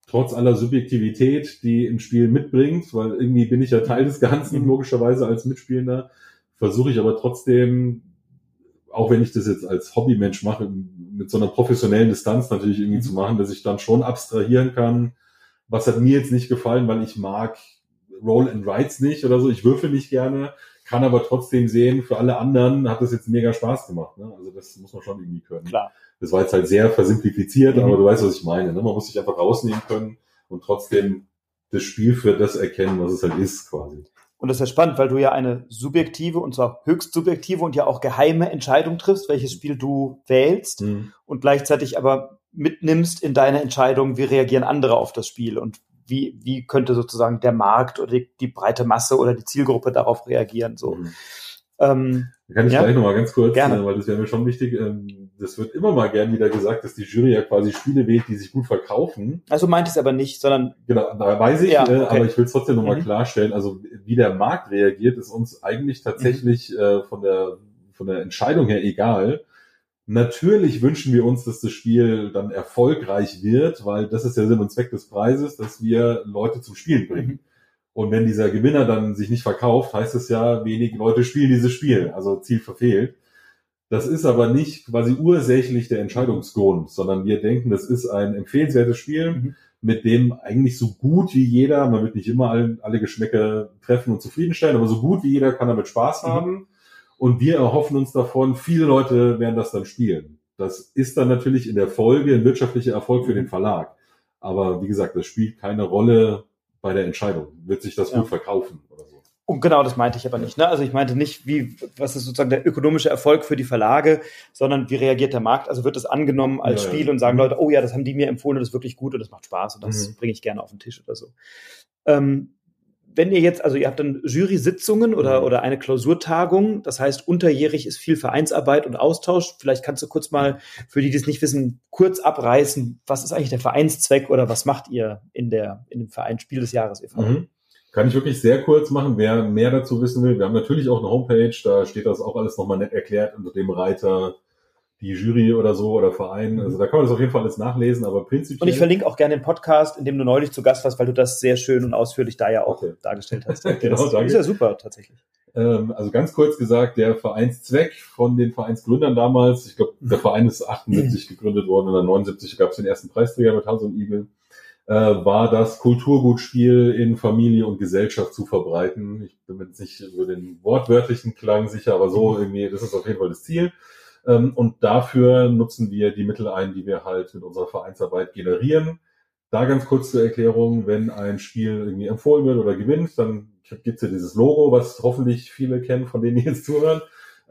trotz aller Subjektivität, die im Spiel mitbringt, weil irgendwie bin ich ja Teil des Ganzen, mhm. logischerweise als Mitspielender, versuche ich aber trotzdem, auch wenn ich das jetzt als Hobbymensch mache, mit so einer professionellen Distanz natürlich irgendwie mhm. zu machen, dass ich dann schon abstrahieren kann, was hat mir jetzt nicht gefallen, weil ich mag Roll and Rights nicht oder so. Ich würfel nicht gerne, kann aber trotzdem sehen, für alle anderen hat das jetzt mega Spaß gemacht. Ne? Also das muss man schon irgendwie können. Klar. Das war jetzt halt sehr versimplifiziert, mhm. aber du weißt, was ich meine. Ne? Man muss sich einfach rausnehmen können und trotzdem das Spiel für das erkennen, was es halt ist, quasi. Und das ist ja spannend, weil du ja eine subjektive und zwar höchst subjektive und ja auch geheime Entscheidung triffst, welches Spiel du wählst mhm. und gleichzeitig aber mitnimmst in deine Entscheidung, wie reagieren andere auf das Spiel und wie, wie könnte sozusagen der Markt oder die, die breite Masse oder die Zielgruppe darauf reagieren. So. Mhm. Ähm, kann ich ja? gleich nochmal ganz kurz, Gerne. Äh, weil das wäre mir schon wichtig. Ähm, das wird immer mal gern wieder gesagt, dass die Jury ja quasi Spiele wählt, die sich gut verkaufen. Also meint es aber nicht, sondern. Genau, da weiß ich, ja, äh, okay. aber ich will es trotzdem nochmal mhm. klarstellen. Also wie der Markt reagiert, ist uns eigentlich tatsächlich mhm. äh, von der von der Entscheidung her egal. Natürlich wünschen wir uns, dass das Spiel dann erfolgreich wird, weil das ist der Sinn und Zweck des Preises, dass wir Leute zum Spielen bringen. Mhm. Und wenn dieser Gewinner dann sich nicht verkauft, heißt es ja, wenig Leute spielen dieses Spiel, also Ziel verfehlt. Das ist aber nicht quasi ursächlich der Entscheidungsgrund, sondern wir denken, das ist ein empfehlenswertes Spiel, mhm. mit dem eigentlich so gut wie jeder, man wird nicht immer alle, alle Geschmäcker treffen und zufriedenstellen, aber so gut wie jeder kann damit Spaß mhm. haben. Und wir erhoffen uns davon, viele Leute werden das dann spielen. Das ist dann natürlich in der Folge ein wirtschaftlicher Erfolg für den Verlag. Aber wie gesagt, das spielt keine Rolle bei der Entscheidung. Wird sich das ja. gut verkaufen oder so? Und genau, das meinte ich aber nicht. Ne? Also ich meinte nicht, wie, was ist sozusagen der ökonomische Erfolg für die Verlage, sondern wie reagiert der Markt? Also wird das angenommen als ja, Spiel ja. und sagen mhm. Leute, oh ja, das haben die mir empfohlen, das ist wirklich gut und das macht Spaß und das mhm. bringe ich gerne auf den Tisch oder so. Ähm, wenn ihr jetzt, also ihr habt dann Jury-Sitzungen oder, mhm. oder eine Klausurtagung, das heißt, unterjährig ist viel Vereinsarbeit und Austausch. Vielleicht kannst du kurz mal, für die, die es nicht wissen, kurz abreißen, was ist eigentlich der Vereinszweck oder was macht ihr in, der, in dem Verein Spiel des Jahres e.V.? Mhm. Kann ich wirklich sehr kurz machen, wer mehr dazu wissen will. Wir haben natürlich auch eine Homepage, da steht das auch alles nochmal nett erklärt unter dem Reiter die Jury oder so oder Verein. Also da kann man das auf jeden Fall alles nachlesen, aber prinzipiell. Und ich verlinke auch gerne den Podcast, in dem du neulich zu Gast warst, weil du das sehr schön und ausführlich da ja auch okay. dargestellt hast. <laughs> genau, das danke. ist ja super tatsächlich. Ähm, also ganz kurz gesagt, der Vereinszweck von den Vereinsgründern damals, ich glaube, der Verein ist 78 <clears throat> gegründet worden und dann 79 gab es den ersten Preisträger mit Hans und Igel, äh, war das Kulturgutspiel in Familie und Gesellschaft zu verbreiten. Ich bin mir jetzt nicht über den wortwörtlichen Klang sicher, aber so irgendwie, das ist auf jeden Fall das Ziel. Ähm, und dafür nutzen wir die Mittel ein, die wir halt mit unserer Vereinsarbeit generieren. Da ganz kurz zur Erklärung, wenn ein Spiel irgendwie empfohlen wird oder gewinnt, dann gibt's ja dieses Logo, was hoffentlich viele kennen, von denen die jetzt zuhören.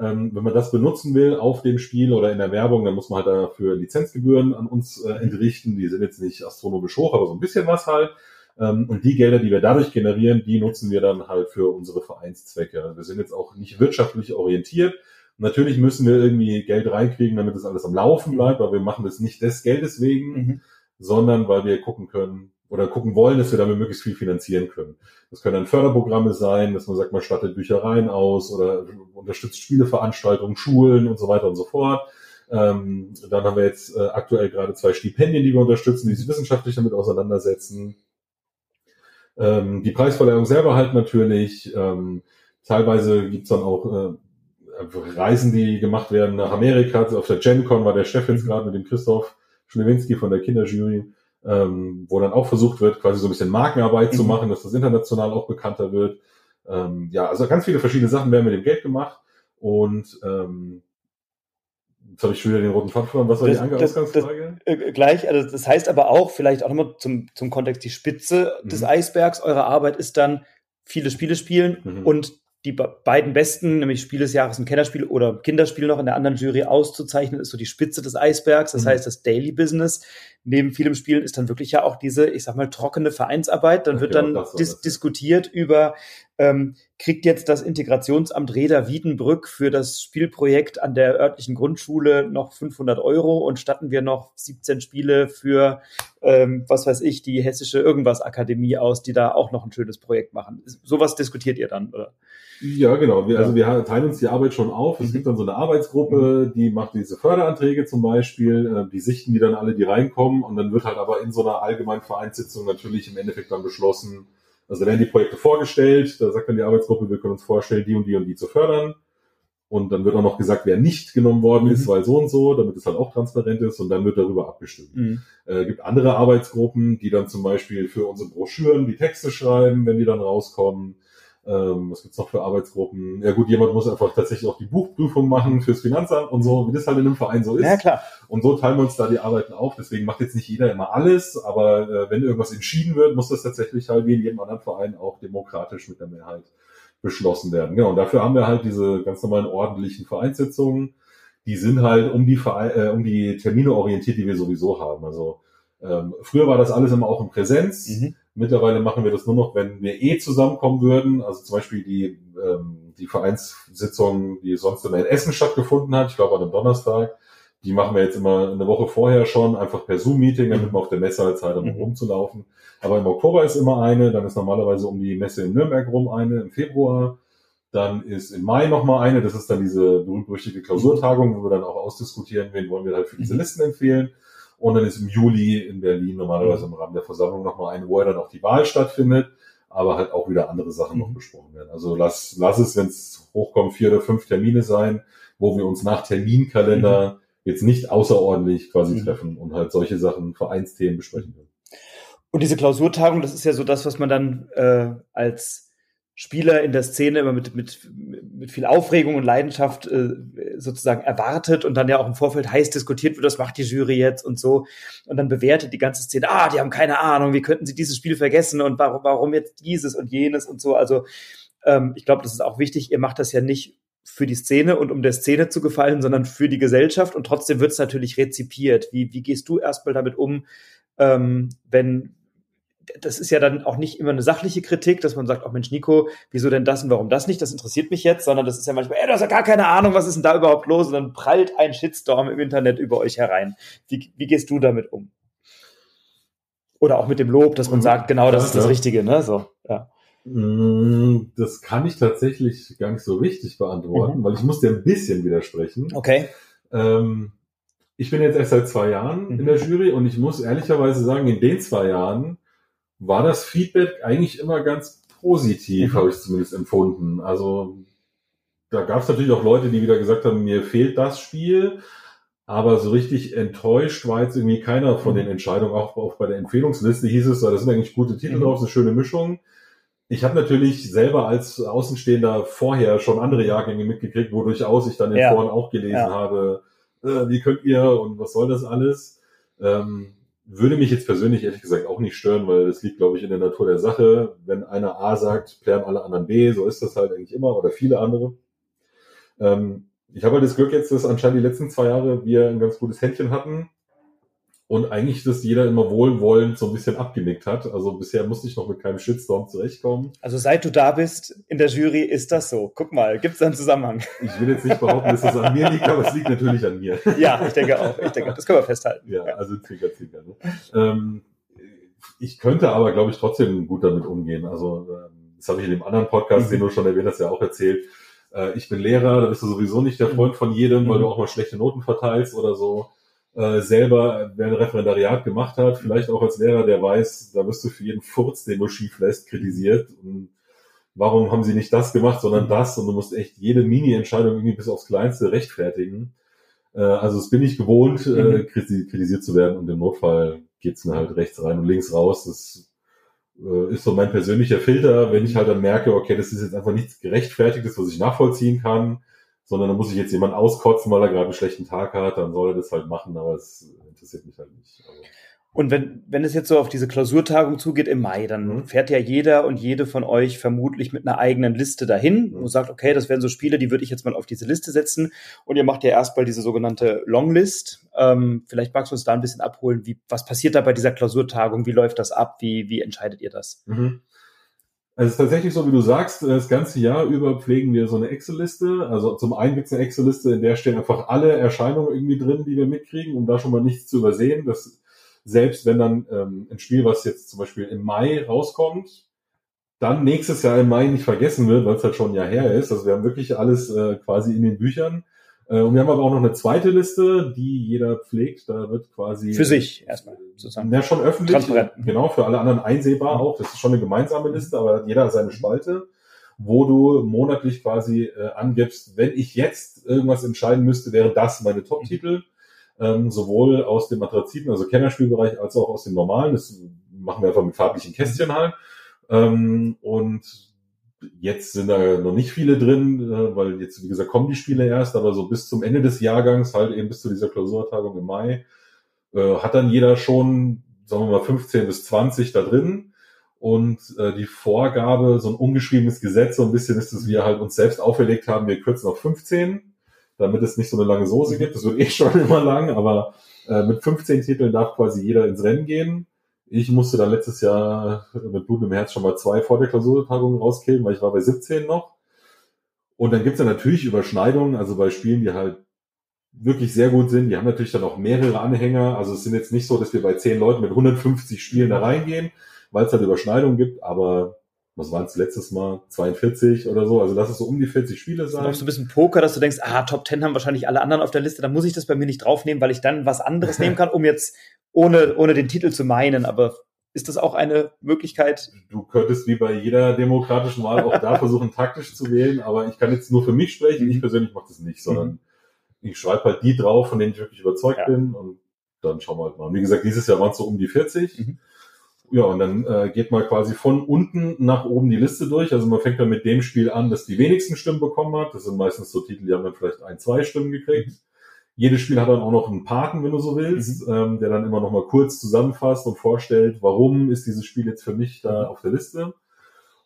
Ähm, wenn man das benutzen will auf dem Spiel oder in der Werbung, dann muss man halt dafür Lizenzgebühren an uns äh, entrichten. Die sind jetzt nicht astronomisch hoch, aber so ein bisschen was halt. Ähm, und die Gelder, die wir dadurch generieren, die nutzen wir dann halt für unsere Vereinszwecke. Wir sind jetzt auch nicht wirtschaftlich orientiert. Natürlich müssen wir irgendwie Geld reinkriegen, damit das alles am Laufen bleibt, weil wir machen das nicht des Geldes wegen, mhm. sondern weil wir gucken können, oder gucken wollen, dass wir damit möglichst viel finanzieren können. Das können dann Förderprogramme sein, dass man sagt, man stattet Büchereien aus oder unterstützt Spieleveranstaltungen, Schulen und so weiter und so fort. Ähm, dann haben wir jetzt äh, aktuell gerade zwei Stipendien, die wir unterstützen, die sich wissenschaftlich damit auseinandersetzen. Ähm, die Preisverleihung selber halt natürlich. Ähm, teilweise gibt's dann auch äh, Reisen, die gemacht werden nach Amerika. Auf der GenCon war der Chef jetzt gerade mit dem Christoph Schlewinski von der Kinderjury ähm, wo dann auch versucht wird, quasi so ein bisschen Markenarbeit mhm. zu machen, dass das international auch bekannter wird. Ähm, ja, also ganz viele verschiedene Sachen werden mit dem Geld gemacht und ähm, Jetzt habe ich schon wieder den roten Faden verloren. Was war das, die Ausgangsfrage? Das, äh, gleich, also das heißt aber auch, vielleicht auch nochmal zum, zum Kontext, die Spitze mhm. des Eisbergs. Eure Arbeit ist dann viele Spiele spielen mhm. und die beiden besten, nämlich Spiel des Jahres ein Kennerspiel oder Kinderspiel noch in der anderen Jury auszuzeichnen, ist so die Spitze des Eisbergs. Das mhm. heißt, das Daily Business neben vielem Spielen ist dann wirklich ja auch diese, ich sag mal, trockene Vereinsarbeit. Dann wird genau, dann dis diskutiert über, ähm, kriegt jetzt das Integrationsamt Reda Wiedenbrück für das Spielprojekt an der örtlichen Grundschule noch 500 Euro und statten wir noch 17 Spiele für, ähm, was weiß ich, die hessische Irgendwas Akademie aus, die da auch noch ein schönes Projekt machen. Sowas diskutiert ihr dann, oder? Ja, genau. Wir, also wir teilen uns die Arbeit schon auf. Es mhm. gibt dann so eine Arbeitsgruppe, mhm. die macht diese Förderanträge zum Beispiel, äh, die sichten die dann alle, die reinkommen und dann wird halt aber in so einer allgemeinen Vereinssitzung natürlich im Endeffekt dann beschlossen, also da werden die Projekte vorgestellt, da sagt dann die Arbeitsgruppe, wir können uns vorstellen, die und die und die zu fördern. Und dann wird auch noch gesagt, wer nicht genommen worden ist, mhm. weil so und so, damit es halt auch transparent ist und dann wird darüber abgestimmt. Mhm. Äh, gibt andere Arbeitsgruppen, die dann zum Beispiel für unsere Broschüren die Texte schreiben, wenn die dann rauskommen. Ähm, was gibt's noch für Arbeitsgruppen? Ja gut, jemand muss einfach tatsächlich auch die Buchprüfung machen fürs Finanzamt und so, wie das halt in einem Verein so ist. Ja, klar. Und so teilen wir uns da die Arbeiten auf. Deswegen macht jetzt nicht jeder immer alles, aber äh, wenn irgendwas entschieden wird, muss das tatsächlich halt wie in jedem anderen Verein auch demokratisch mit der Mehrheit beschlossen werden. Genau, und dafür haben wir halt diese ganz normalen ordentlichen Vereinssitzungen. Die sind halt um die, Verein, äh, um die Termine orientiert, die wir sowieso haben. Also ähm, früher war das alles immer auch in Präsenz. Mhm. Mittlerweile machen wir das nur noch, wenn wir eh zusammenkommen würden. Also zum Beispiel die, ähm, die Vereinssitzung, die sonst immer in Essen stattgefunden hat, ich glaube an einem Donnerstag, die machen wir jetzt immer eine Woche vorher schon, einfach per Zoom-Meeting, damit man auf der Messe halt Zeit hat, um mhm. rumzulaufen. Aber im Oktober ist immer eine, dann ist normalerweise um die Messe in Nürnberg rum eine, im Februar. Dann ist im Mai nochmal eine, das ist dann diese berühmt-berüchtigte Klausurtagung, wo wir dann auch ausdiskutieren, wen wollen wir halt für diese mhm. Listen empfehlen. Und dann ist im Juli in Berlin normalerweise im Rahmen der Versammlung nochmal eine, wo ja dann auch die Wahl stattfindet, aber halt auch wieder andere Sachen noch mhm. besprochen werden. Also lass, lass es, wenn es hochkommt, vier oder fünf Termine sein, wo wir uns nach Terminkalender mhm. Jetzt nicht außerordentlich quasi mhm. treffen und halt solche Sachen, Vereinsthemen besprechen können. Und diese Klausurtagung, das ist ja so das, was man dann äh, als Spieler in der Szene immer mit, mit, mit viel Aufregung und Leidenschaft äh, sozusagen erwartet und dann ja auch im Vorfeld heiß diskutiert wird, was macht die Jury jetzt und so. Und dann bewertet die ganze Szene, ah, die haben keine Ahnung, wie könnten sie dieses Spiel vergessen und warum, warum jetzt dieses und jenes und so. Also ähm, ich glaube, das ist auch wichtig, ihr macht das ja nicht für die Szene und um der Szene zu gefallen, sondern für die Gesellschaft und trotzdem wird es natürlich rezipiert. Wie, wie gehst du erstmal damit um, ähm, wenn, das ist ja dann auch nicht immer eine sachliche Kritik, dass man sagt, oh Mensch, Nico, wieso denn das und warum das nicht? Das interessiert mich jetzt, sondern das ist ja manchmal, ey, du hast ja gar keine Ahnung, was ist denn da überhaupt los? Und dann prallt ein Shitstorm im Internet über euch herein. Wie, wie gehst du damit um? Oder auch mit dem Lob, dass man mhm. sagt, genau, das ist das. Richtige, ne? So, ja. Mm, das kann ich tatsächlich gar nicht so richtig beantworten, mhm. weil ich muss dir ein bisschen widersprechen. Okay. Ähm, ich bin jetzt erst seit zwei Jahren mhm. in der Jury und ich muss ehrlicherweise sagen, in den zwei Jahren war das Feedback eigentlich immer ganz positiv, mhm. habe ich zumindest empfunden. Also da gab es natürlich auch Leute, die wieder gesagt haben, mir fehlt das Spiel. Aber so richtig enttäuscht war jetzt irgendwie keiner von mhm. den Entscheidungen. Auch, auch bei der Empfehlungsliste hieß es, da sind eigentlich gute Titel mhm. drauf, eine schöne Mischung. Ich habe natürlich selber als Außenstehender vorher schon andere Jahrgänge mitgekriegt, wo durchaus ich dann in ja. Foren auch gelesen ja. habe, äh, wie könnt ihr und was soll das alles? Ähm, würde mich jetzt persönlich ehrlich gesagt auch nicht stören, weil das liegt, glaube ich, in der Natur der Sache. Wenn einer A sagt, klären alle anderen B, so ist das halt eigentlich immer oder viele andere. Ähm, ich habe halt das Glück jetzt, dass anscheinend die letzten zwei Jahre wir ein ganz gutes Händchen hatten und eigentlich, dass jeder immer wohlwollend so ein bisschen abgenickt hat. Also bisher musste ich noch mit keinem Shitstorm zurechtkommen. Also seit du da bist in der Jury, ist das so. Guck mal, gibt es da einen Zusammenhang? Ich will jetzt nicht behaupten, dass es an mir liegt, aber es liegt natürlich an mir. <laughs> Ja, ich denke auch. Ich denke, das können wir festhalten. Ja, also Zwinker, Zwinker. Ne? Ähm, ich könnte aber, glaube ich, trotzdem gut damit umgehen. Also ähm, das habe ich in dem anderen Podcast, mhm. den du schon erwähnt hast, ja auch erzählt. Äh, ich bin Lehrer, da bist du sowieso nicht der Freund von jedem, weil mhm. du auch mal schlechte Noten verteilst oder so äh, selber, wer ein Referendariat gemacht hat, vielleicht auch als Lehrer, der weiß, da wirst du für jeden Furz, den du schief lässt, kritisiert. Und warum haben sie nicht das gemacht, sondern das? Und du musst echt jede Mini-Entscheidung irgendwie bis aufs Kleinste rechtfertigen. Äh, also es bin ich gewohnt, äh, mhm. kritisiert zu werden und im Notfall geht's dann halt rechts rein und links raus. Das äh, ist so mein persönlicher Filter, wenn ich halt dann merke, okay, das ist jetzt einfach nichts gerechtfertigtes, was ich nachvollziehen kann sondern da muss ich jetzt jemand auskotzen, weil er gerade einen schlechten Tag hat, dann soll er das halt machen, aber es interessiert mich halt nicht. Also. Und wenn, wenn es jetzt so auf diese Klausurtagung zugeht im Mai, dann mhm. fährt ja jeder und jede von euch vermutlich mit einer eigenen Liste dahin mhm. und sagt, okay, das wären so Spiele, die würde ich jetzt mal auf diese Liste setzen. Und ihr macht ja erstmal diese sogenannte Longlist. Ähm, vielleicht magst du uns da ein bisschen abholen. Wie, was passiert da bei dieser Klausurtagung? Wie läuft das ab? Wie, wie entscheidet ihr das? Mhm. Es ist tatsächlich so, wie du sagst, das ganze Jahr über pflegen wir so eine Excel-Liste. Also zum einen gibt es eine Excel-Liste, in der stehen einfach alle Erscheinungen irgendwie drin, die wir mitkriegen, um da schon mal nichts zu übersehen. Das, selbst wenn dann ähm, ein Spiel, was jetzt zum Beispiel im Mai rauskommt, dann nächstes Jahr im Mai nicht vergessen wird, weil es halt schon ein Jahr her ist. Also wir haben wirklich alles äh, quasi in den Büchern. Äh, und wir haben aber auch noch eine zweite Liste, die jeder pflegt. Da wird quasi. Für sich erstmal sozusagen. Ja, schon öffentlich. Transparent. Genau, für alle anderen einsehbar auch. Das ist schon eine gemeinsame Liste, aber jeder hat seine Spalte, wo du monatlich quasi äh, angibst, wenn ich jetzt irgendwas entscheiden müsste, wäre das meine Top-Titel. Ähm, sowohl aus dem Matraziten, also Kennerspielbereich, als auch aus dem normalen. Das machen wir einfach mit farblichen Kästchen halt. Ähm, und Jetzt sind da noch nicht viele drin, äh, weil jetzt, wie gesagt, kommen die Spiele erst, aber so bis zum Ende des Jahrgangs, halt eben bis zu dieser Klausurtagung im Mai, äh, hat dann jeder schon, sagen wir mal, 15 bis 20 da drin. Und äh, die Vorgabe, so ein ungeschriebenes Gesetz, so ein bisschen ist, dass wir halt uns selbst auferlegt haben, wir kürzen auf 15, damit es nicht so eine lange Soße gibt. Das wird eh <laughs> schon immer lang, aber äh, mit 15 Titeln darf quasi jeder ins Rennen gehen. Ich musste dann letztes Jahr mit Blut im Herz schon mal zwei vor der Klausurtagung rauskillen, weil ich war bei 17 noch. Und dann gibt's ja natürlich Überschneidungen, also bei Spielen, die halt wirklich sehr gut sind. Die haben natürlich dann auch mehrere Anhänger. Also es sind jetzt nicht so, dass wir bei 10 Leuten mit 150 Spielen da reingehen, weil es halt Überschneidungen gibt, aber was waren es letztes Mal? 42 oder so. Also lass es so um die 40 Spiele sein. Ist so ein bisschen Poker, dass du denkst, ah, Top 10 haben wahrscheinlich alle anderen auf der Liste, dann muss ich das bei mir nicht draufnehmen, weil ich dann was anderes <laughs> nehmen kann, um jetzt ohne, ohne den Titel zu meinen, aber ist das auch eine Möglichkeit? Du könntest wie bei jeder demokratischen Wahl auch da versuchen, taktisch zu wählen, aber ich kann jetzt nur für mich sprechen. Ich persönlich mache das nicht, sondern mhm. ich schreibe halt die drauf, von denen ich wirklich überzeugt ja. bin und dann schauen wir halt mal. Wie gesagt, dieses Jahr waren es so um die 40. Mhm. Ja, und dann äh, geht man quasi von unten nach oben die Liste durch. Also man fängt dann mit dem Spiel an, das die wenigsten Stimmen bekommen hat. Das sind meistens so Titel, die haben dann vielleicht ein, zwei Stimmen gekriegt. Mhm. Jedes Spiel hat dann auch noch einen Paten, wenn du so willst, mhm. ähm, der dann immer noch mal kurz zusammenfasst und vorstellt, warum ist dieses Spiel jetzt für mich da auf der Liste.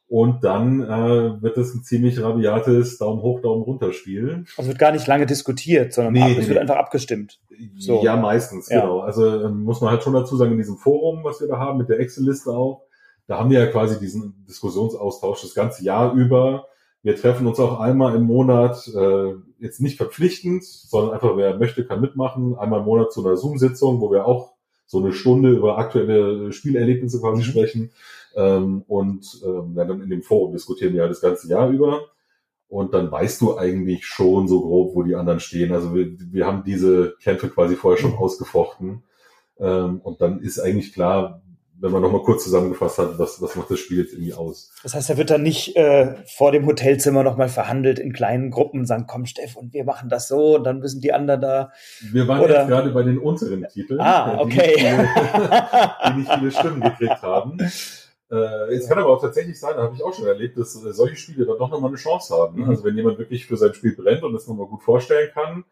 Und dann äh, wird es ein ziemlich rabiates Daumen hoch, Daumen runter Spiel. Also wird gar nicht lange diskutiert, sondern nee, ab, es nee. wird einfach abgestimmt. So. Ja, meistens, ja. genau. Also äh, muss man halt schon dazu sagen, in diesem Forum, was wir da haben, mit der Excel-Liste auch, da haben wir ja quasi diesen Diskussionsaustausch das ganze Jahr über wir treffen uns auch einmal im Monat, äh, jetzt nicht verpflichtend, sondern einfach, wer möchte, kann mitmachen. Einmal im Monat zu einer Zoom-Sitzung, wo wir auch so eine Stunde über aktuelle Spielerlebnisse quasi mhm. sprechen. Ähm, und ähm, dann in dem Forum diskutieren wir ja das ganze Jahr über. Und dann weißt du eigentlich schon so grob, wo die anderen stehen. Also wir, wir haben diese Kämpfe quasi vorher schon mhm. ausgefochten. Ähm, und dann ist eigentlich klar, wenn man nochmal kurz zusammengefasst hat, was, was macht das Spiel jetzt irgendwie aus. Das heißt, er wird dann nicht äh, vor dem Hotelzimmer nochmal verhandelt in kleinen Gruppen und sagen, komm Steff, und wir machen das so und dann müssen die anderen da. Wir waren oder... jetzt gerade bei den unteren Titeln, ah, okay. die, nicht viele, <laughs> die nicht viele Stimmen gekriegt haben. Äh, es kann aber auch tatsächlich sein, da habe ich auch schon erlebt, dass äh, solche Spiele dann doch nochmal eine Chance haben. Ne? Mhm. Also wenn jemand wirklich für sein Spiel brennt und das nochmal gut vorstellen kann,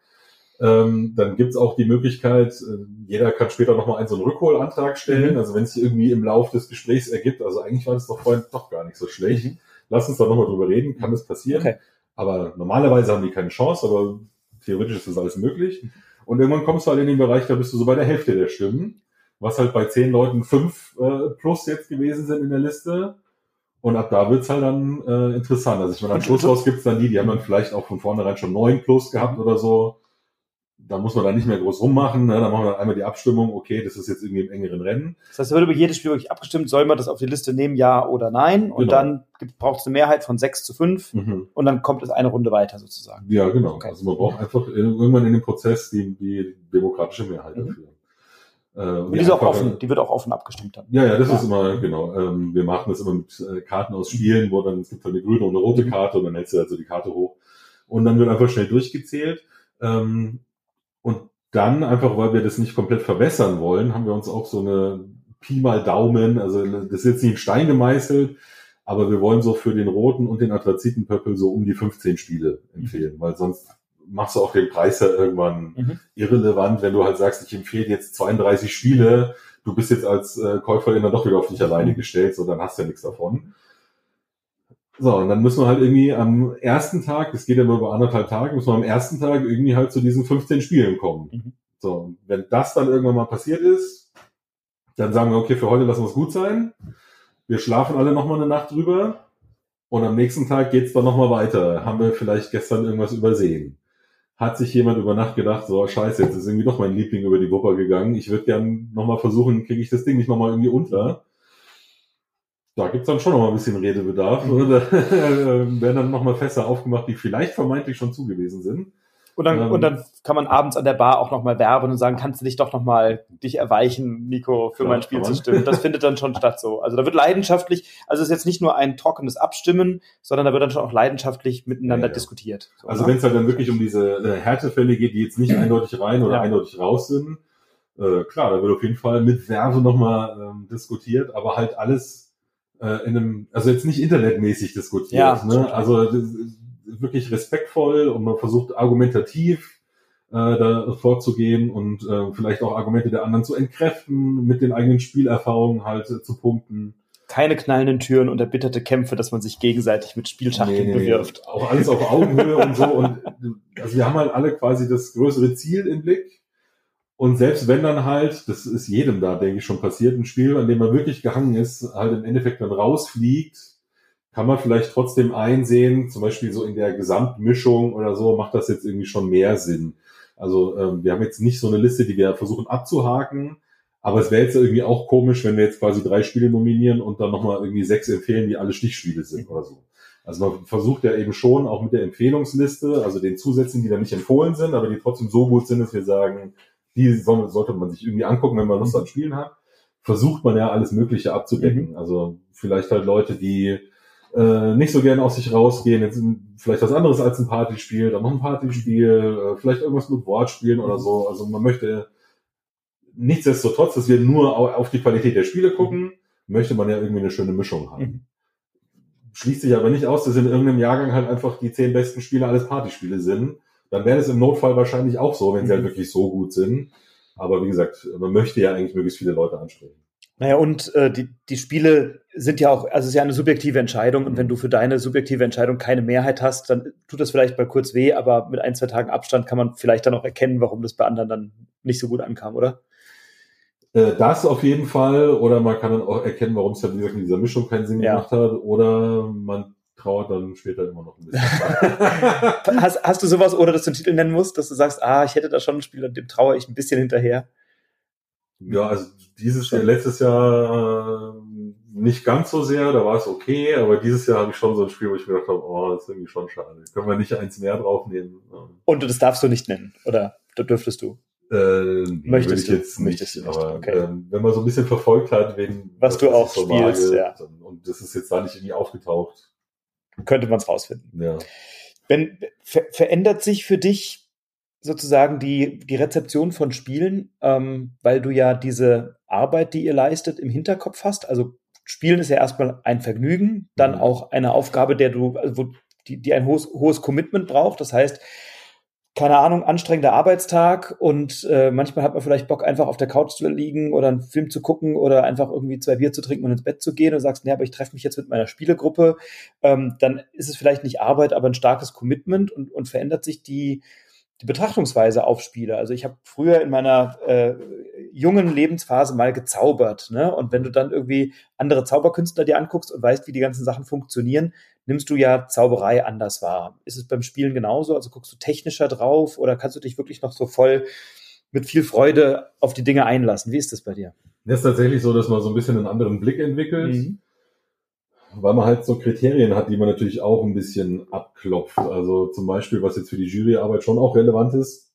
Ähm, dann gibt's auch die Möglichkeit, äh, jeder kann später nochmal einen so einen Rückholantrag stellen. Mhm. Also wenn es sich irgendwie im Lauf des Gesprächs ergibt, also eigentlich war das doch vorhin doch gar nicht so schlecht. Mhm. Lass uns da nochmal drüber reden, kann das passieren. Okay. Aber normalerweise haben die keine Chance, aber theoretisch ist das alles möglich. Und irgendwann kommst du halt in den Bereich, da bist du so bei der Hälfte der Stimmen, was halt bei zehn Leuten fünf äh, plus jetzt gewesen sind in der Liste. Und ab da wird's halt dann äh, interessant. Also ich meine, am Schluss raus gibt's dann die, die haben dann vielleicht auch von vornherein schon neun plus gehabt oder so da muss man dann nicht mehr groß rummachen. Ne? Dann machen wir einmal die Abstimmung, okay, das ist jetzt irgendwie im engeren Rennen. Das heißt, da wird über jedes Spiel wirklich abgestimmt, soll man das auf die Liste nehmen, ja oder nein? Und genau. dann braucht es eine Mehrheit von sechs zu fünf mhm. und dann kommt es eine Runde weiter sozusagen. Ja, genau. Okay. Also man braucht einfach irgendwann in dem Prozess die, die demokratische Mehrheit mhm. dafür. Äh, und die, die ist auch offen, die wird auch offen abgestimmt dann. Ja, ja, das ja. ist immer, genau. Ähm, wir machen das immer mit äh, Karten aus Spielen, wo dann, es gibt halt eine grüne und eine rote mhm. Karte und dann hältst du also die Karte hoch. Und dann wird einfach schnell durchgezählt. Ähm, dann, einfach weil wir das nicht komplett verwässern wollen, haben wir uns auch so eine Pi mal Daumen, also das ist jetzt nicht in Stein gemeißelt, aber wir wollen so für den roten und den Anthrazitenpöppel so um die 15 Spiele empfehlen, mhm. weil sonst machst du auch den Preis ja irgendwann mhm. irrelevant, wenn du halt sagst, ich empfehle jetzt 32 Spiele, du bist jetzt als äh, Käuferin dann doch wieder auf dich alleine mhm. gestellt, so dann hast du ja nichts davon. So, und dann müssen wir halt irgendwie am ersten Tag, das geht ja nur über anderthalb Tage, müssen wir am ersten Tag irgendwie halt zu diesen 15 Spielen kommen. Mhm. So, und wenn das dann irgendwann mal passiert ist, dann sagen wir, okay, für heute lassen wir es gut sein. Wir schlafen alle nochmal eine Nacht drüber. Und am nächsten Tag geht's dann nochmal weiter. Haben wir vielleicht gestern irgendwas übersehen? Hat sich jemand über Nacht gedacht, so scheiße, jetzt ist irgendwie doch mein Liebling über die Wupper gegangen. Ich würde gern nochmal versuchen, kriege ich das Ding nicht nochmal irgendwie unter da gibt's dann schon noch mal ein bisschen Redebedarf. Mhm. Da <laughs> werden dann noch mal Fässer aufgemacht, die vielleicht vermeintlich schon zugewiesen sind. Und dann, ähm, und dann kann man abends an der Bar auch noch mal werben und sagen, kannst du dich doch noch mal dich erweichen, Nico, für mein Spiel zu stimmen. Das findet dann schon <laughs> statt so. Also da wird leidenschaftlich, also es ist jetzt nicht nur ein trockenes Abstimmen, sondern da wird dann schon auch leidenschaftlich miteinander ja, ja. diskutiert. So, also ne? wenn es halt dann wirklich um diese äh, Härtefälle geht, die jetzt nicht eindeutig rein oder ja. eindeutig raus sind, äh, klar, da wird auf jeden Fall mit Werbe noch mal ähm, diskutiert, aber halt alles äh, in einem, also jetzt nicht internetmäßig diskutiert, ja, ne? also wirklich respektvoll und man versucht argumentativ äh, da vorzugehen und äh, vielleicht auch Argumente der anderen zu entkräften, mit den eigenen Spielerfahrungen halt äh, zu punkten. Keine knallenden Türen und erbitterte Kämpfe, dass man sich gegenseitig mit Spielschachteln nee, nee, bewirft. Auch alles auf Augenhöhe und so. Und also wir haben halt alle quasi das größere Ziel im Blick und selbst wenn dann halt, das ist jedem da, denke ich, schon passiert, ein Spiel, an dem man wirklich gehangen ist, halt im Endeffekt dann rausfliegt, kann man vielleicht trotzdem einsehen, zum Beispiel so in der Gesamtmischung oder so, macht das jetzt irgendwie schon mehr Sinn. Also ähm, wir haben jetzt nicht so eine Liste, die wir versuchen abzuhaken, aber es wäre jetzt irgendwie auch komisch, wenn wir jetzt quasi drei Spiele nominieren und dann nochmal irgendwie sechs empfehlen, die alle Stichspiele sind oder so. Also man versucht ja eben schon auch mit der Empfehlungsliste, also den Zusätzen, die da nicht empfohlen sind, aber die trotzdem so gut sind, dass wir sagen, die sollte man sich irgendwie angucken, wenn man Lust an Spielen hat. Versucht man ja alles Mögliche abzudecken. Mhm. Also vielleicht halt Leute, die äh, nicht so gerne aus sich rausgehen, jetzt vielleicht was anderes als ein Partyspiel, dann noch ein Partyspiel, äh, vielleicht irgendwas mit Wortspielen oder so. Also man möchte nichtsdestotrotz, dass wir nur auf die Qualität der Spiele gucken, möchte man ja irgendwie eine schöne Mischung haben. Mhm. Schließt sich aber nicht aus, dass in irgendeinem Jahrgang halt einfach die zehn besten Spiele alles Partyspiele sind dann wäre es im Notfall wahrscheinlich auch so, wenn sie halt mhm. wirklich so gut sind. Aber wie gesagt, man möchte ja eigentlich möglichst viele Leute ansprechen. Naja, und äh, die, die Spiele sind ja auch, also es ist ja eine subjektive Entscheidung und wenn du für deine subjektive Entscheidung keine Mehrheit hast, dann tut das vielleicht mal kurz weh, aber mit ein, zwei Tagen Abstand kann man vielleicht dann auch erkennen, warum das bei anderen dann nicht so gut ankam, oder? Äh, das auf jeden Fall, oder man kann dann auch erkennen, warum es ja, wie gesagt, in dieser Mischung keinen Sinn ja. gemacht hat, oder man trauert dann später immer noch ein bisschen. <laughs> hast, hast du sowas, oder dass du einen Titel nennen musst, dass du sagst, ah, ich hätte da schon ein Spiel, dem traue ich ein bisschen hinterher? Ja, also dieses Jahr, letztes Jahr äh, nicht ganz so sehr, da war es okay, aber dieses Jahr habe ich schon so ein Spiel, wo ich mir gedacht habe, oh, das ist irgendwie schon schade. Können wir nicht eins mehr draufnehmen? Und das darfst du nicht nennen, oder da dürftest du? Äh, Möchtest ich jetzt nicht, nicht aber okay. ähm, wenn man so ein bisschen verfolgt hat, wen, was, was du auch so spielst, mag, ja. und das ist jetzt da nicht irgendwie aufgetaucht, könnte man es rausfinden. Ja. Wenn, ver verändert sich für dich sozusagen die, die Rezeption von Spielen, ähm, weil du ja diese Arbeit, die ihr leistet, im Hinterkopf hast? Also Spielen ist ja erstmal ein Vergnügen, dann mhm. auch eine Aufgabe, der du, also wo, die, die ein hohes, hohes Commitment braucht. Das heißt, keine Ahnung, anstrengender Arbeitstag und äh, manchmal hat man vielleicht Bock, einfach auf der Couch zu liegen oder einen Film zu gucken oder einfach irgendwie zwei Bier zu trinken und ins Bett zu gehen und sagst, nee, aber ich treffe mich jetzt mit meiner Spielegruppe, ähm, dann ist es vielleicht nicht Arbeit, aber ein starkes Commitment und, und verändert sich die, die Betrachtungsweise auf Spiele. Also ich habe früher in meiner äh, jungen Lebensphase mal gezaubert, ne? Und wenn du dann irgendwie andere Zauberkünstler dir anguckst und weißt, wie die ganzen Sachen funktionieren, nimmst du ja Zauberei anders wahr. Ist es beim Spielen genauso? Also guckst du technischer drauf oder kannst du dich wirklich noch so voll mit viel Freude auf die Dinge einlassen? Wie ist das bei dir? Es ist tatsächlich so, dass man so ein bisschen einen anderen Blick entwickelt. Mhm weil man halt so Kriterien hat, die man natürlich auch ein bisschen abklopft. Also zum Beispiel, was jetzt für die Juryarbeit schon auch relevant ist,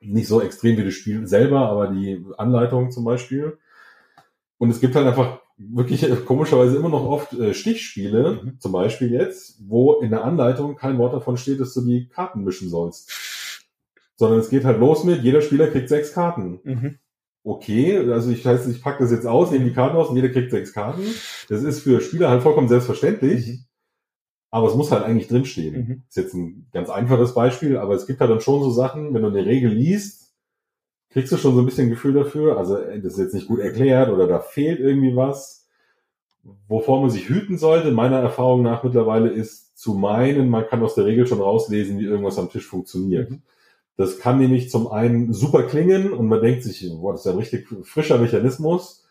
nicht so extrem wie das Spiel selber, aber die Anleitung zum Beispiel. Und es gibt halt einfach wirklich <laughs> komischerweise immer noch oft äh, Stichspiele, mhm. zum Beispiel jetzt, wo in der Anleitung kein Wort davon steht, dass du die Karten mischen sollst. Sondern es geht halt los mit, jeder Spieler kriegt sechs Karten. Mhm okay, also ich heißt, ich packe das jetzt aus, nehme die Karten aus und jeder kriegt sechs Karten. Das ist für Spieler halt vollkommen selbstverständlich. Mhm. Aber es muss halt eigentlich drinstehen. Mhm. Ist jetzt ein ganz einfaches Beispiel, aber es gibt halt dann schon so Sachen, wenn du eine Regel liest, kriegst du schon so ein bisschen Gefühl dafür. Also das ist jetzt nicht gut erklärt oder da fehlt irgendwie was. Wovor man sich hüten sollte, meiner Erfahrung nach mittlerweile, ist zu meinen, man kann aus der Regel schon rauslesen, wie irgendwas am Tisch funktioniert. Mhm. Das kann nämlich zum einen super klingen und man denkt sich, boah, das ist ein richtig frischer Mechanismus.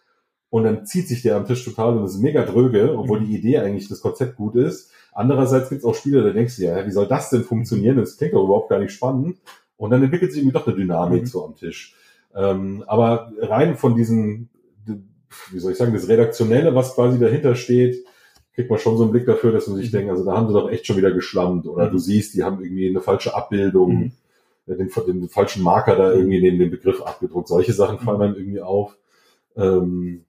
Und dann zieht sich der am Tisch total und das ist mega dröge, obwohl die Idee eigentlich das Konzept gut ist. Andererseits gibt es auch Spiele, da denkst du ja, wie soll das denn funktionieren? Das klingt doch überhaupt gar nicht spannend. Und dann entwickelt sich irgendwie doch eine Dynamik mhm. so am Tisch. Ähm, aber rein von diesen, wie soll ich sagen, das Redaktionelle, was quasi dahinter steht, kriegt man schon so einen Blick dafür, dass man sich mhm. denkt, also da haben sie doch echt schon wieder geschlammt. Oder mhm. du siehst, die haben irgendwie eine falsche Abbildung. Mhm den, den falschen Marker da irgendwie neben dem Begriff abgedruckt. Solche Sachen fallen dann irgendwie auf. Ähm,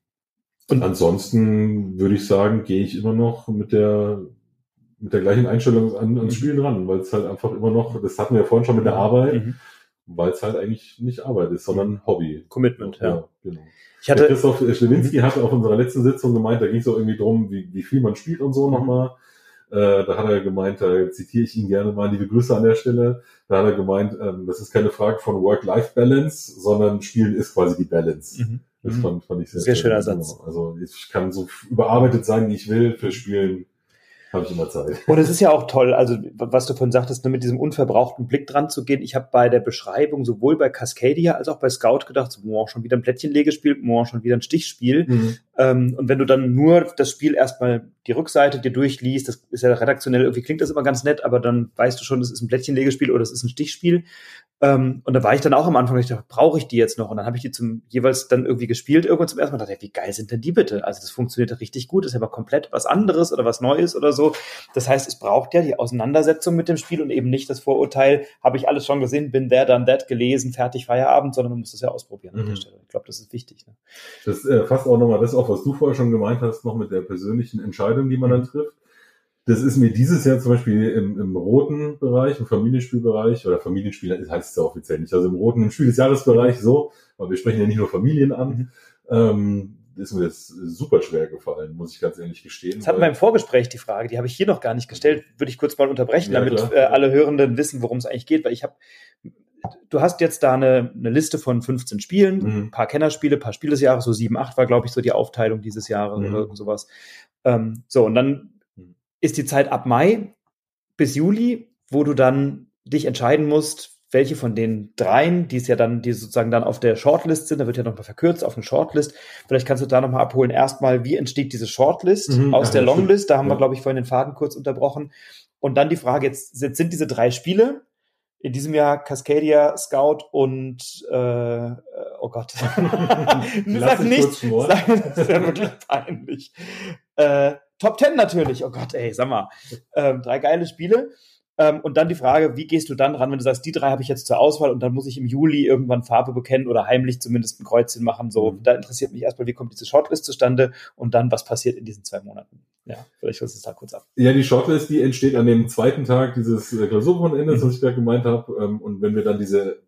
und ansonsten würde ich sagen, gehe ich immer noch mit der mit der gleichen Einstellung an, ans mhm. Spielen ran, weil es halt einfach immer noch, das hatten wir ja vorhin schon mit der Arbeit, mhm. weil es halt eigentlich nicht Arbeit ist, sondern Hobby. Commitment, ja. ja genau. Ich hatte, der Christoph Schlewinski mhm. hatte auf unserer letzten Sitzung gemeint, da ging es auch irgendwie drum, wie, wie viel man spielt und so mhm. nochmal. Äh, da hat er gemeint, da zitiere ich ihn gerne mal, liebe Grüße an der Stelle. Da hat er gemeint, ähm, das ist keine Frage von Work-Life-Balance, sondern Spielen ist quasi die Balance. Mhm. Das mhm. fand, fand ich sehr, sehr schöner Satz. Also ich kann so überarbeitet sein, wie ich will. Für Spielen habe ich immer Zeit. Und es ist ja auch toll, also was du von sagtest, nur mit diesem unverbrauchten Blick dran zu gehen. Ich habe bei der Beschreibung sowohl bei Cascadia als auch bei Scout gedacht, so, oh, schon wieder ein Plättchenlegespiel, oh, schon wieder ein Stichspiel. Mhm. Ähm, und wenn du dann nur das Spiel erstmal die Rückseite dir durchliest, das ist ja redaktionell, irgendwie klingt das immer ganz nett, aber dann weißt du schon, das ist ein Plättchenlegespiel oder das ist ein Stichspiel. Ähm, und da war ich dann auch am Anfang, ich dachte, brauche ich die jetzt noch? Und dann habe ich die zum jeweils dann irgendwie gespielt, irgendwann zum ersten Mal dachte, wie geil sind denn die bitte? Also das funktioniert ja richtig gut, das ist ja aber komplett was anderes oder was Neues oder so. Das heißt, es braucht ja die Auseinandersetzung mit dem Spiel und eben nicht das Vorurteil, habe ich alles schon gesehen, bin there, done that, gelesen, fertig, Feierabend, sondern du musst es ja ausprobieren mhm. an der mhm. Stelle. Ich glaube, das ist wichtig. Ne? Das äh, fasst auch nochmal das auf, was du vorher schon gemeint hast, noch mit der persönlichen Entscheidung, die man mhm. dann trifft. Das ist mir dieses Jahr zum Beispiel im, im roten Bereich, im Familienspielbereich, oder Familienspiel heißt es ja offiziell nicht, also im roten, im Spiel des Jahresbereich so, aber wir sprechen ja nicht nur Familien an, mhm. ähm, ist mir das super schwer gefallen, muss ich ganz ehrlich gestehen. Das hatten wir im Vorgespräch die Frage, die habe ich hier noch gar nicht gestellt, würde ich kurz mal unterbrechen, ja, damit äh, alle Hörenden wissen, worum es eigentlich geht, weil ich habe du hast jetzt da eine, eine Liste von 15 Spielen, mhm. ein paar Kennerspiele, ein paar Spiele des Jahres, so sieben, acht war, glaube ich, so die Aufteilung dieses Jahres mhm. oder sowas. Ähm, so, und dann ist die Zeit ab Mai bis Juli, wo du dann dich entscheiden musst, welche von den dreien, die es ja dann, die sozusagen dann auf der Shortlist sind, da wird ja nochmal verkürzt auf eine Shortlist. Vielleicht kannst du da nochmal abholen. Erstmal, wie entsteht diese Shortlist mhm, aus ja, der Longlist? Da haben ja. wir, glaube ich, vorhin den Faden kurz unterbrochen. Und dann die Frage, jetzt, jetzt sind diese drei Spiele, in diesem Jahr Cascadia, Scout und äh, oh Gott. <laughs> sag nicht, sag, das ist ja wirklich peinlich. Äh, Top Ten natürlich. Oh Gott, ey, sag mal. Ähm, drei geile Spiele. Ähm, und dann die Frage, wie gehst du dann ran, wenn du sagst, die drei habe ich jetzt zur Auswahl und dann muss ich im Juli irgendwann Farbe bekennen oder heimlich zumindest ein Kreuzchen machen. So, mhm. da interessiert mich erstmal, wie kommt diese Shortlist zustande und dann, was passiert in diesen zwei Monaten. Ja, vielleicht du es da kurz ab. Ja, die Shortlist, die entsteht an dem zweiten Tag dieses äh, Klausurwochenendes, mhm. was ich gerade gemeint habe. Ähm, und wenn wir dann diese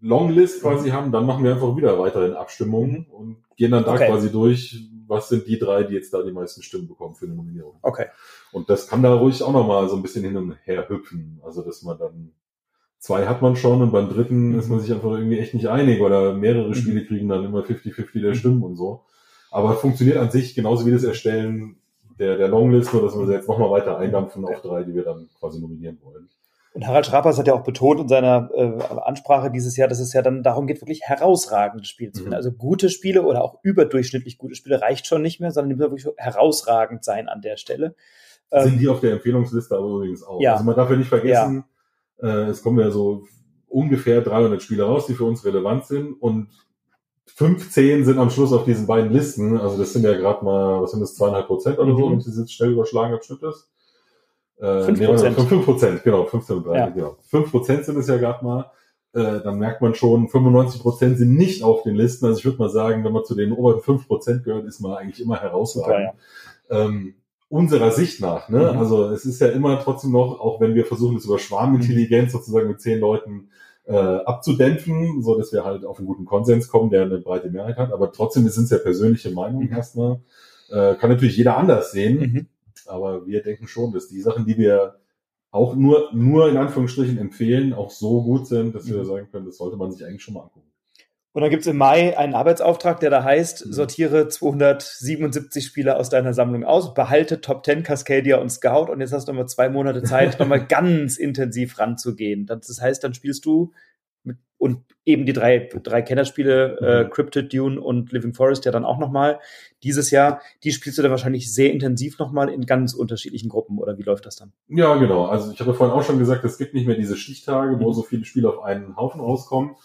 Longlist quasi mhm. haben, dann machen wir einfach wieder weiterhin Abstimmungen mhm. und gehen dann da okay. quasi durch, was sind die drei, die jetzt da die meisten Stimmen bekommen für eine Nominierung. Okay. Und das kann da ruhig auch nochmal so ein bisschen hin und her hüpfen. Also, dass man dann zwei hat man schon und beim dritten mhm. ist man sich einfach irgendwie echt nicht einig oder mehrere mhm. Spiele kriegen dann immer 50-50 der mhm. Stimmen und so. Aber funktioniert an sich genauso wie das Erstellen der, der Longlist, nur dass wir jetzt nochmal weiter eindampfen auf drei, die wir dann quasi nominieren wollen. Und Harald Schrapers hat ja auch betont in seiner äh, Ansprache dieses Jahr, dass es ja dann darum geht, wirklich herausragende Spiele zu finden. Mhm. Also gute Spiele oder auch überdurchschnittlich gute Spiele reicht schon nicht mehr, sondern die müssen wirklich herausragend sein an der Stelle. Sind ähm, die auf der Empfehlungsliste aber übrigens auch. Ja. Also man darf ja nicht vergessen, ja. äh, es kommen ja so ungefähr 300 Spiele raus, die für uns relevant sind und 15 sind am Schluss auf diesen beiden Listen. Also das sind ja gerade mal, was sind das, zweieinhalb Prozent oder so, mhm. wenn ich das jetzt schnell überschlagen habe, stimmt das? Äh, 5 Prozent. Nee, 5 Prozent, genau, 15 und 30, ja. genau. 5 Prozent sind es ja gerade mal. Äh, dann merkt man schon, 95 Prozent sind nicht auf den Listen. Also ich würde mal sagen, wenn man zu den oberen 5 Prozent gehört, ist man eigentlich immer herausragend. Ja, ja. Ähm, unserer Sicht nach. Ne? Mhm. Also es ist ja immer trotzdem noch, auch wenn wir versuchen, das über Schwarmintelligenz mhm. sozusagen mit zehn Leuten äh, abzudämpfen, so dass wir halt auf einen guten Konsens kommen, der eine breite Mehrheit hat. Aber trotzdem sind es ja persönliche Meinungen mhm. erstmal. Äh, kann natürlich jeder anders sehen. Mhm. Aber wir denken schon, dass die Sachen, die wir auch nur, nur in Anführungsstrichen empfehlen, auch so gut sind, dass wir mhm. sagen können, das sollte man sich eigentlich schon mal angucken. Und dann gibt es im Mai einen Arbeitsauftrag, der da heißt, mhm. sortiere 277 Spieler aus deiner Sammlung aus, behalte Top 10 Cascadia und Scout und jetzt hast du nochmal zwei Monate Zeit, nochmal <laughs> ganz intensiv ranzugehen. Das heißt, dann spielst du mit, und eben die drei, drei Kennerspiele, äh, mhm. äh, Cryptid, Dune und Living Forest ja dann auch nochmal dieses Jahr. Die spielst du dann wahrscheinlich sehr intensiv nochmal in ganz unterschiedlichen Gruppen oder wie läuft das dann? Ja, genau. Also ich habe vorhin auch schon gesagt, es gibt nicht mehr diese Stichtage, wo so viele Spiele auf einen Haufen rauskommen.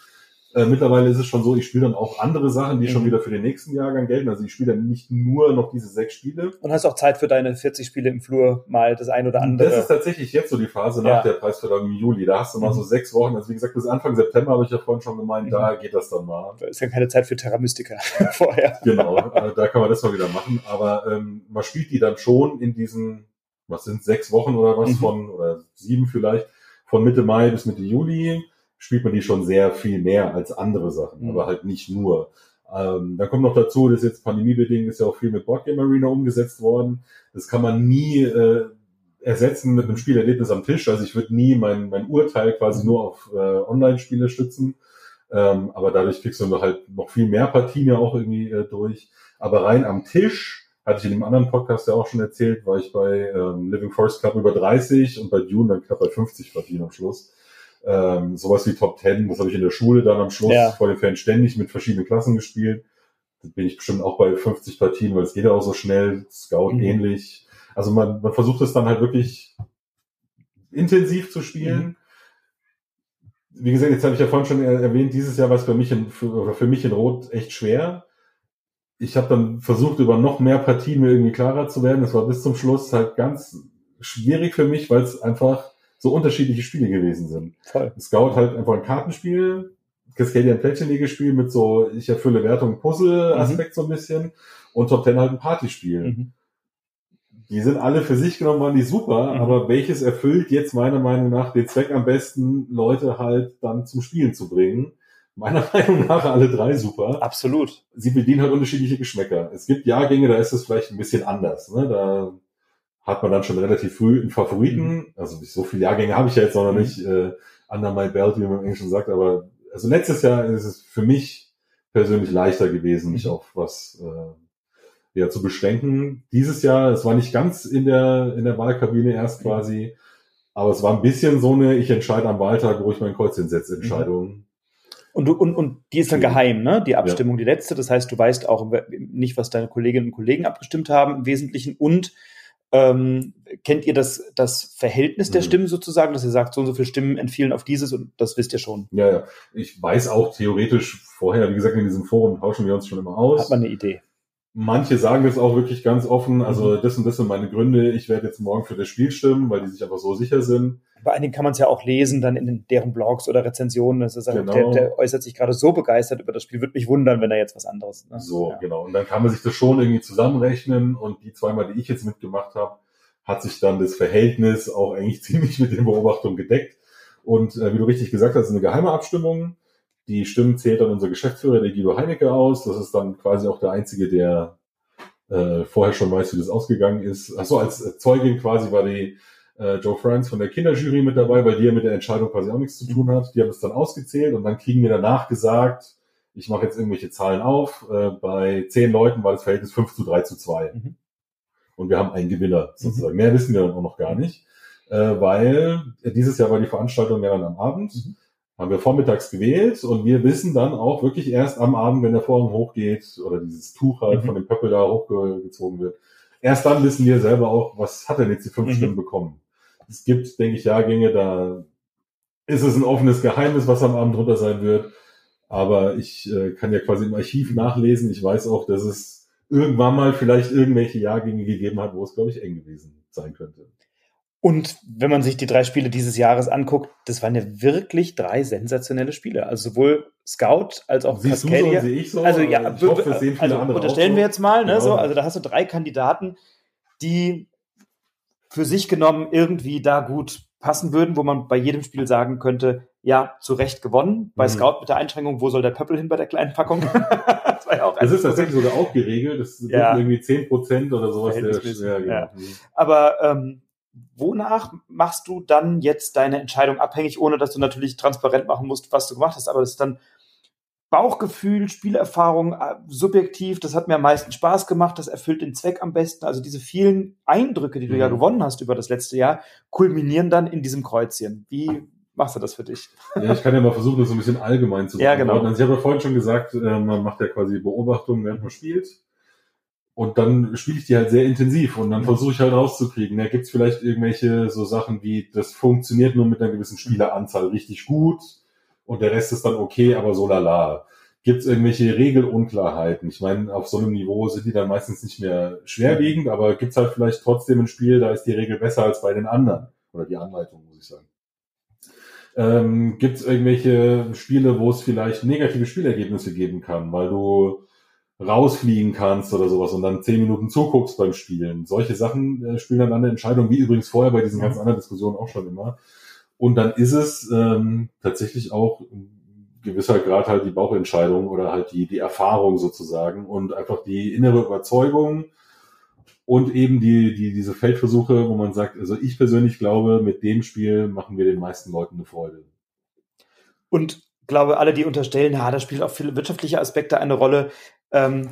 Äh, mittlerweile ist es schon so, ich spiele dann auch andere Sachen, die mhm. schon wieder für den nächsten Jahrgang gelten. Also ich spiele dann nicht nur noch diese sechs Spiele. Und hast auch Zeit für deine 40 Spiele im Flur mal das ein oder andere. Das ist tatsächlich jetzt so die Phase nach ja. der Preisverleihung im Juli. Da hast du mal mhm. so sechs Wochen. Also wie gesagt, bis Anfang September habe ich ja vorhin schon gemeint, mhm. da geht das dann mal. Da ist ja keine Zeit für Terra Mystica <laughs> vorher. Genau, äh, da kann man das mal wieder machen. Aber ähm, man spielt die dann schon in diesen, was sind sechs Wochen oder was mhm. von, oder sieben vielleicht, von Mitte Mai bis Mitte Juli spielt man die schon sehr viel mehr als andere Sachen, mhm. aber halt nicht nur. Ähm, dann kommt noch dazu, dass jetzt pandemiebedingt ist ja auch viel mit Boardgame Arena umgesetzt worden. Das kann man nie äh, ersetzen mit einem Spielerlebnis am Tisch. Also ich würde nie mein, mein Urteil quasi nur auf äh, Online-Spiele stützen. Ähm, aber dadurch kriegst du halt noch viel mehr Partien ja auch irgendwie äh, durch. Aber rein am Tisch, hatte ich in dem anderen Podcast ja auch schon erzählt, war ich bei ähm, Living Forest Club über 30 und bei Dune dann knapp bei 50 Partien am Schluss ähm, sowas wie Top Ten, das habe ich in der Schule dann am Schluss ja. vor den Fans ständig mit verschiedenen Klassen gespielt. Da bin ich bestimmt auch bei 50 Partien, weil es geht ja auch so schnell, Scout mhm. ähnlich. Also man, man versucht es dann halt wirklich intensiv zu spielen. Mhm. Wie gesagt, jetzt habe ich ja vorhin schon erwähnt, dieses Jahr war es für mich in, für, für mich in Rot echt schwer. Ich habe dann versucht, über noch mehr Partien mir irgendwie klarer zu werden. Das war bis zum Schluss halt ganz schwierig für mich, weil es einfach so unterschiedliche Spiele gewesen sind. Voll. Scout halt einfach ein Kartenspiel, Cascadian Plättchenlegespiel mit so, ich erfülle Wertung Puzzle-Aspekt mhm. so ein bisschen und Top Ten halt ein Partyspiel. Mhm. Die sind alle für sich genommen, waren die super, mhm. aber welches erfüllt jetzt meiner Meinung nach den Zweck am besten, Leute halt dann zum Spielen zu bringen? Meiner <laughs> Meinung nach alle drei super. Absolut. Sie bedienen halt unterschiedliche Geschmäcker. Es gibt Jahrgänge, da ist es vielleicht ein bisschen anders. Ne? Da hat man dann schon relativ früh einen Favoriten. Mhm. Also so viele Jahrgänge habe ich ja jetzt noch mhm. nicht äh, under my belt, wie man im Englischen sagt, aber also letztes Jahr ist es für mich persönlich leichter gewesen, mich mhm. auf was äh, ja, zu beschränken. Dieses Jahr, es war nicht ganz in der, in der Wahlkabine erst mhm. quasi, aber es war ein bisschen so eine, ich entscheide am Wahltag, wo ich mein Kreuz hinsetze, Entscheidung. Und, du, und, und die ist dann geheim, ne? Die Abstimmung, ja. die letzte. Das heißt, du weißt auch nicht, was deine Kolleginnen und Kollegen abgestimmt haben im Wesentlichen. Und ähm, kennt ihr das, das Verhältnis der mhm. Stimmen sozusagen, dass ihr sagt, so und so viele Stimmen entfielen auf dieses und das wisst ihr schon? Ja, ja. Ich weiß auch theoretisch vorher, wie gesagt, in diesem Forum tauschen wir uns schon immer aus. Hat man eine Idee? Manche sagen das auch wirklich ganz offen, also mhm. das und das sind meine Gründe, ich werde jetzt morgen für das Spiel stimmen, weil die sich einfach so sicher sind. Bei einigen kann man es ja auch lesen, dann in deren Blogs oder Rezensionen. Das ist genau. der, der äußert sich gerade so begeistert über das Spiel. Würde mich wundern, wenn er jetzt was anderes. Ne? So, ja. genau. Und dann kann man sich das schon irgendwie zusammenrechnen. Und die zweimal, die ich jetzt mitgemacht habe, hat sich dann das Verhältnis auch eigentlich <laughs> ziemlich mit den Beobachtungen gedeckt. Und äh, wie du richtig gesagt hast, ist eine geheime Abstimmung. Die Stimmen zählt dann unser Geschäftsführer, der Guido Heinecke, aus. Das ist dann quasi auch der Einzige, der äh, vorher schon weiß, wie das ausgegangen ist. Achso, als Zeugin quasi war die äh, Joe Franz von der Kinderjury mit dabei, weil die ja mit der Entscheidung quasi auch nichts zu tun hat. Die haben es dann ausgezählt und dann kriegen wir danach gesagt, ich mache jetzt irgendwelche Zahlen auf, äh, bei zehn Leuten war das Verhältnis 5 zu 3 zu 2. Mhm. Und wir haben einen Gewinner sozusagen. Mhm. Mehr wissen wir dann auch noch gar nicht, äh, weil dieses Jahr war die Veranstaltung ja dann am Abend. Mhm. Haben wir vormittags gewählt und wir wissen dann auch wirklich erst am Abend, wenn der Vorhang hochgeht oder dieses Tuch halt mhm. von dem Pöppel da hochgezogen wird. Erst dann wissen wir selber auch, was hat denn jetzt die fünf mhm. Stimmen bekommen. Es gibt, denke ich, Jahrgänge, da ist es ein offenes Geheimnis, was am Abend drunter sein wird. Aber ich äh, kann ja quasi im Archiv nachlesen. Ich weiß auch, dass es irgendwann mal vielleicht irgendwelche Jahrgänge gegeben hat, wo es, glaube ich, eng gewesen sein könnte. Und wenn man sich die drei Spiele dieses Jahres anguckt, das waren ja wirklich drei sensationelle Spiele. Also sowohl Scout als auch Siehst Cascadia. Du so, sehe ich so, also ja, ich hoffe, sehen viele also unterstellen wir jetzt mal, ne, genau. so, also da hast du drei Kandidaten, die für sich genommen irgendwie da gut passen würden, wo man bei jedem Spiel sagen könnte, ja, zu Recht gewonnen. Bei mhm. Scout mit der Einschränkung, wo soll der Pöppel hin bei der kleinen Packung? <laughs> das, war ja auch das ist tatsächlich sogar auch geregelt. Das sind ja. irgendwie zehn Prozent oder sowas. Der, ja, genau. ja. Aber ähm, wonach machst du dann jetzt deine Entscheidung abhängig, ohne dass du natürlich transparent machen musst, was du gemacht hast? Aber das ist dann Bauchgefühl, Spielerfahrung, äh, subjektiv, das hat mir am meisten Spaß gemacht, das erfüllt den Zweck am besten. Also diese vielen Eindrücke, die du mhm. ja gewonnen hast über das letzte Jahr, kulminieren dann in diesem Kreuzchen. Wie machst du das für dich? Ja, ich kann ja mal versuchen, das so ein bisschen allgemein zu sagen. <laughs> Ja, genau. Also ich habe ja vorhin schon gesagt, äh, man macht ja quasi Beobachtungen, während man spielt. Und dann spiele ich die halt sehr intensiv und dann versuche ich halt rauszukriegen. Da gibt's vielleicht irgendwelche so Sachen wie, das funktioniert nur mit einer gewissen Spieleranzahl richtig gut und der Rest ist dann okay, aber so lala. Gibt es irgendwelche Regelunklarheiten? Ich meine, auf so einem Niveau sind die dann meistens nicht mehr schwerwiegend, aber gibt es halt vielleicht trotzdem ein Spiel, da ist die Regel besser als bei den anderen. Oder die Anleitung, muss ich sagen. Ähm, gibt es irgendwelche Spiele, wo es vielleicht negative Spielergebnisse geben kann, weil du rausfliegen kannst oder sowas und dann zehn Minuten zuguckst beim Spielen. Solche Sachen äh, spielen dann eine Entscheidung, wie übrigens vorher bei diesen ganz anderen Diskussionen auch schon immer. Und dann ist es ähm, tatsächlich auch gewisser Grad halt die Bauchentscheidung oder halt die, die Erfahrung sozusagen und einfach die innere Überzeugung und eben die, die, diese Feldversuche, wo man sagt, also ich persönlich glaube, mit dem Spiel machen wir den meisten Leuten eine Freude. Und glaube, alle, die unterstellen, ja, da spielt auch viele wirtschaftliche Aspekte eine Rolle. Ähm,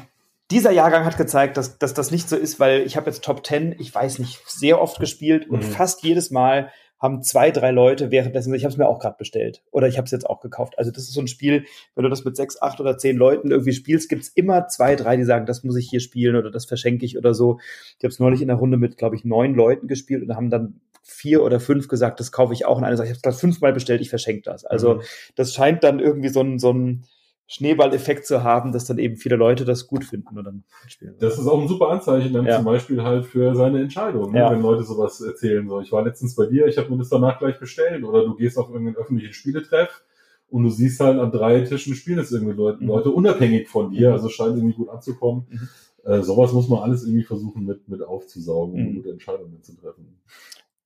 dieser Jahrgang hat gezeigt, dass, dass das nicht so ist, weil ich habe jetzt Top 10, ich weiß nicht, sehr oft gespielt und mhm. fast jedes Mal haben zwei, drei Leute währenddessen, ich habe es mir auch gerade bestellt oder ich habe es jetzt auch gekauft. Also das ist so ein Spiel, wenn du das mit sechs, acht oder zehn Leuten irgendwie spielst, gibt's immer zwei, drei, die sagen, das muss ich hier spielen oder das verschenke ich oder so. Ich habe es neulich in der Runde mit, glaube ich, neun Leuten gespielt und haben dann vier oder fünf gesagt, das kaufe ich auch. Und eine sagt, ich habe es gerade fünfmal bestellt, ich verschenke das. Also mhm. das scheint dann irgendwie so ein, so ein Schneeballeffekt zu haben, dass dann eben viele Leute das gut finden und dann spielen. Das ist auch ein super Anzeichen dann ja. zum Beispiel halt für seine Entscheidung, ne? ja. wenn Leute sowas erzählen. So, ich war letztens bei dir, ich habe mir das danach gleich bestellt oder du gehst auf irgendeinen öffentlichen Spieletreff und du siehst halt an drei Tischen spielen es irgendwie Leute, mhm. Leute unabhängig von dir, mhm. also scheint irgendwie gut anzukommen. Mhm. Äh, sowas muss man alles irgendwie versuchen mit, mit aufzusaugen, um mhm. gute Entscheidungen zu treffen.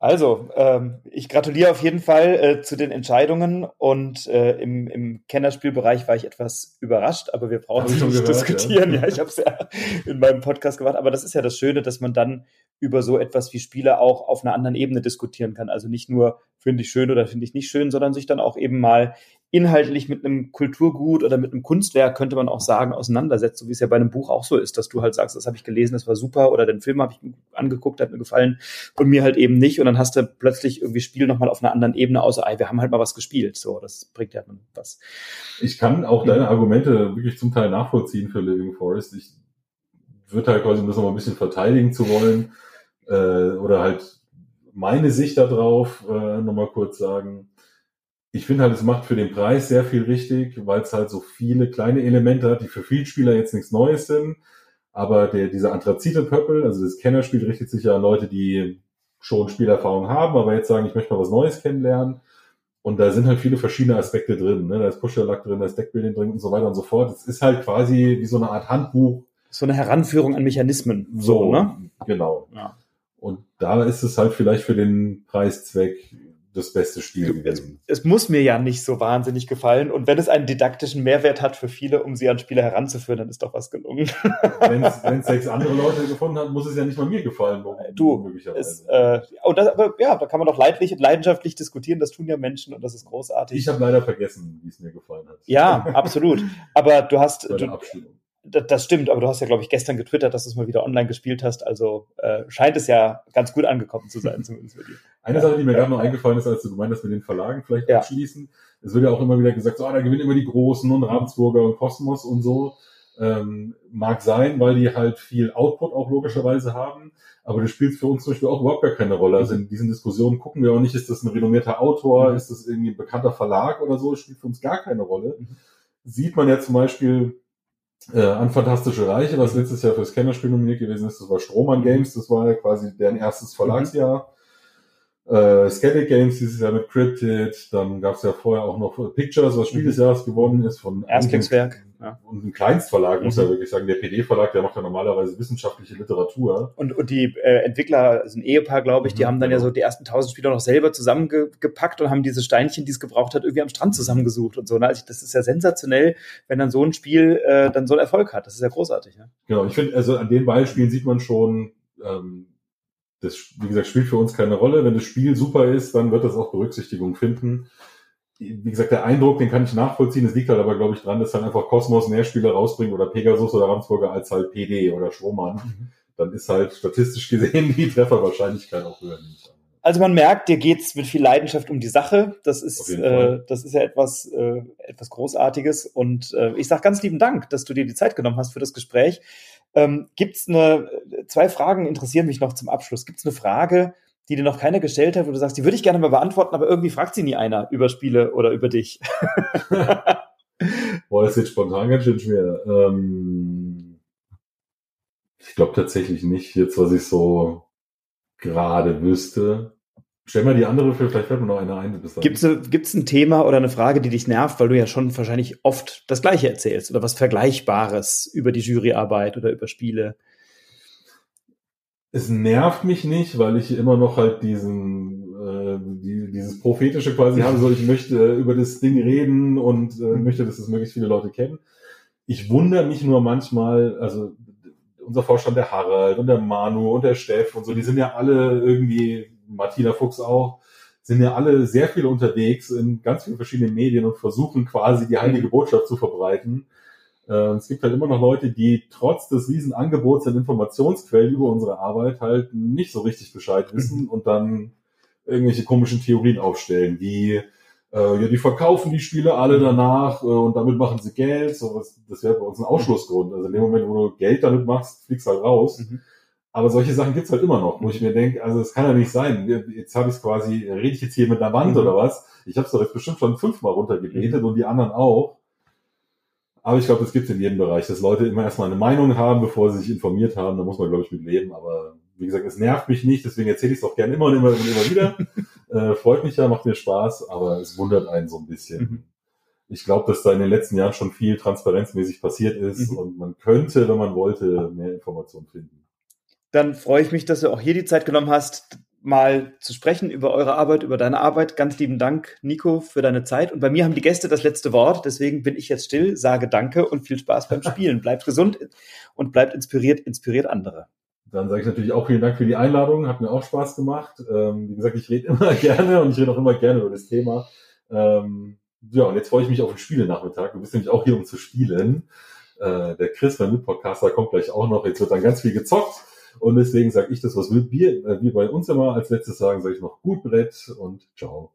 Also, ähm, ich gratuliere auf jeden Fall äh, zu den Entscheidungen und äh, im, im Kennerspielbereich war ich etwas überrascht, aber wir brauchen nicht gehört, diskutieren. Ja, ja ich <laughs> habe es ja in meinem Podcast gemacht, aber das ist ja das Schöne, dass man dann über so etwas wie Spiele auch auf einer anderen Ebene diskutieren kann. Also nicht nur finde ich schön oder finde ich nicht schön, sondern sich dann auch eben mal inhaltlich mit einem Kulturgut oder mit einem Kunstwerk, könnte man auch sagen, auseinandersetzt, so wie es ja bei einem Buch auch so ist, dass du halt sagst, das habe ich gelesen, das war super oder den Film habe ich angeguckt, hat mir gefallen und mir halt eben nicht und dann hast du plötzlich irgendwie Spiel nochmal auf einer anderen Ebene, außer, ey, wir haben halt mal was gespielt, so, das bringt ja was. Ich kann auch deine Argumente wirklich zum Teil nachvollziehen für Living Forest. Ich würde halt quasi, um das nochmal ein bisschen verteidigen zu wollen, äh, oder halt meine Sicht darauf äh, nochmal kurz sagen ich finde halt, es macht für den Preis sehr viel richtig, weil es halt so viele kleine Elemente hat, die für viele Spieler jetzt nichts Neues sind. Aber der, dieser Anthrazite-Pöppel, also das Kennerspiel richtet sich ja an Leute, die schon Spielerfahrung haben, aber jetzt sagen, ich möchte mal was Neues kennenlernen. Und da sind halt viele verschiedene Aspekte drin. Ne? Da ist Pusherlack drin, da ist Deckbuilding drin und so weiter und so fort. Es ist halt quasi wie so eine Art Handbuch. So eine Heranführung an Mechanismen. So, so ne? Genau. Ja. Und da ist es halt vielleicht für den Preiszweck das beste Spiel gewesen. Es, es, muss mir ja nicht so wahnsinnig gefallen. Und wenn es einen didaktischen Mehrwert hat für viele, um sie an Spiele heranzuführen, dann ist doch was gelungen. <laughs> wenn es <laughs> sechs andere Leute gefunden hat, muss es ja nicht mal mir gefallen. Du, es, äh, oh, das, aber, ja, da kann man doch leidlich, leidenschaftlich diskutieren. Das tun ja Menschen und das ist großartig. Ich habe leider vergessen, wie es mir gefallen hat. Ja, absolut. <laughs> Aber du hast, du, das stimmt, aber du hast ja, glaube ich, gestern getwittert, dass du es mal wieder online gespielt hast. Also äh, scheint es ja ganz gut angekommen zu sein, zumindest für dich. <laughs> Eine ja. Sache, die mir gerade noch eingefallen ist, als du gemeint hast, mit den Verlagen vielleicht ja. abschließen. Es wird ja auch immer wieder gesagt, so, ah, da gewinnen immer die Großen und Ravensburger und Kosmos und so. Ähm, mag sein, weil die halt viel Output auch logischerweise haben. Aber das spielt für uns zum Beispiel auch überhaupt gar keine Rolle. Also in diesen Diskussionen gucken wir auch nicht, ist das ein renommierter Autor, mhm. ist das irgendwie ein bekannter Verlag oder so, das spielt für uns gar keine Rolle. Mhm. Sieht man ja zum Beispiel äh, an Fantastische Reiche, was letztes Jahr fürs Kennerspiel nominiert gewesen ist, das war Strohmann Games, das war quasi deren erstes Verlagsjahr. Äh, Scatic Games dieses Jahr mit Cryptid, dann gab es ja vorher auch noch Pictures, was Spiel des mhm. Jahres gewonnen ist von Erstlingswerk. Ja. Und ein Kleinstverlag, mhm. muss ja wirklich sagen, der PD-Verlag, der macht ja normalerweise wissenschaftliche Literatur. Und, und die äh, Entwickler, sind Ehepaar, glaube ich, die mhm, haben dann genau. ja so die ersten tausend Spieler noch selber zusammengepackt und haben diese Steinchen, die es gebraucht hat, irgendwie am Strand zusammengesucht und so. Ne? Also das ist ja sensationell, wenn dann so ein Spiel äh, dann so einen Erfolg hat. Das ist ja großartig. Ne? Genau, ich finde, also an den Beispielen sieht man schon, ähm, das, wie gesagt, spielt für uns keine Rolle. Wenn das Spiel super ist, dann wird das auch Berücksichtigung finden wie gesagt, der Eindruck, den kann ich nachvollziehen. Es liegt halt aber, glaube ich, dran, dass dann einfach Kosmos mehr Spiele rausbringen oder Pegasus oder Ramsburger als halt PD oder Strohmann. Mhm. Dann ist halt statistisch gesehen <laughs> die Trefferwahrscheinlichkeit auch höher. Also man merkt, dir geht's mit viel Leidenschaft um die Sache. Das ist, äh, das ist ja etwas, äh, etwas Großartiges. Und äh, ich sage ganz lieben Dank, dass du dir die Zeit genommen hast für das Gespräch. Ähm, gibt's eine, zwei Fragen interessieren mich noch zum Abschluss. Gibt's eine Frage, die dir noch keiner gestellt hat, wo du sagst, die würde ich gerne mal beantworten, aber irgendwie fragt sie nie einer über Spiele oder über dich. <laughs> Boah, das ist jetzt spontan ganz schön schwer. Ähm, ich glaube tatsächlich nicht, jetzt was ich so gerade wüsste. Stell mal die andere, vielleicht fällt mir noch eine ein. Gibt es gibt's ein Thema oder eine Frage, die dich nervt, weil du ja schon wahrscheinlich oft das Gleiche erzählst oder was Vergleichbares über die Juryarbeit oder über Spiele? es nervt mich nicht, weil ich immer noch halt diesen äh, die, dieses prophetische quasi habe, so ich möchte äh, über das Ding reden und äh, möchte, dass es möglichst viele Leute kennen. Ich wundere mich nur manchmal, also unser Vorstand der Harald und der Manu und der Steff und so, die sind ja alle irgendwie, Martina Fuchs auch, sind ja alle sehr viel unterwegs in ganz vielen verschiedenen Medien und versuchen quasi die heilige mhm. Botschaft zu verbreiten. Äh, es gibt halt immer noch Leute, die trotz des riesen Angebots an Informationsquellen über unsere Arbeit halt nicht so richtig Bescheid wissen <laughs> und dann irgendwelche komischen Theorien aufstellen, wie äh, ja, die verkaufen die Spiele alle mhm. danach äh, und damit machen sie Geld. So, was, das wäre bei uns ein Ausschlussgrund. Also in dem Moment, wo du Geld damit machst, fliegst halt raus. Mhm. Aber solche Sachen gibt's halt immer noch, wo ich mir denke, also es kann ja nicht sein. Jetzt habe ich es quasi, rede ich jetzt hier mit einer Wand mhm. oder was? Ich habe es doch jetzt bestimmt schon fünfmal runtergebetet mhm. und die anderen auch. Aber ich glaube, das gibt es in jedem Bereich, dass Leute immer erstmal eine Meinung haben, bevor sie sich informiert haben. Da muss man, glaube ich, mit leben. Aber wie gesagt, es nervt mich nicht, deswegen erzähle ich es auch gerne immer und immer und immer wieder. <laughs> äh, freut mich ja, macht mir Spaß, aber es wundert einen so ein bisschen. Mhm. Ich glaube, dass da in den letzten Jahren schon viel transparenzmäßig passiert ist mhm. und man könnte, wenn man wollte, mehr Informationen finden. Dann freue ich mich, dass du auch hier die Zeit genommen hast, mal zu sprechen über eure Arbeit, über deine Arbeit. Ganz lieben Dank, Nico, für deine Zeit. Und bei mir haben die Gäste das letzte Wort. Deswegen bin ich jetzt still, sage Danke und viel Spaß beim Spielen. bleibt gesund und bleibt inspiriert, inspiriert andere. Dann sage ich natürlich auch vielen Dank für die Einladung. Hat mir auch Spaß gemacht. Ähm, wie gesagt, ich rede <laughs> immer gerne und ich rede auch immer gerne über das Thema. Ähm, ja, und jetzt freue ich mich auf den Spielenachmittag. Du bist nämlich auch hier, um zu spielen. Äh, der Chris, mein Mitpodcaster, kommt gleich auch noch. Jetzt wird dann ganz viel gezockt. Und deswegen sage ich das, was wir, äh, wir bei uns immer als letztes sagen, sage ich noch gut Brett und ciao.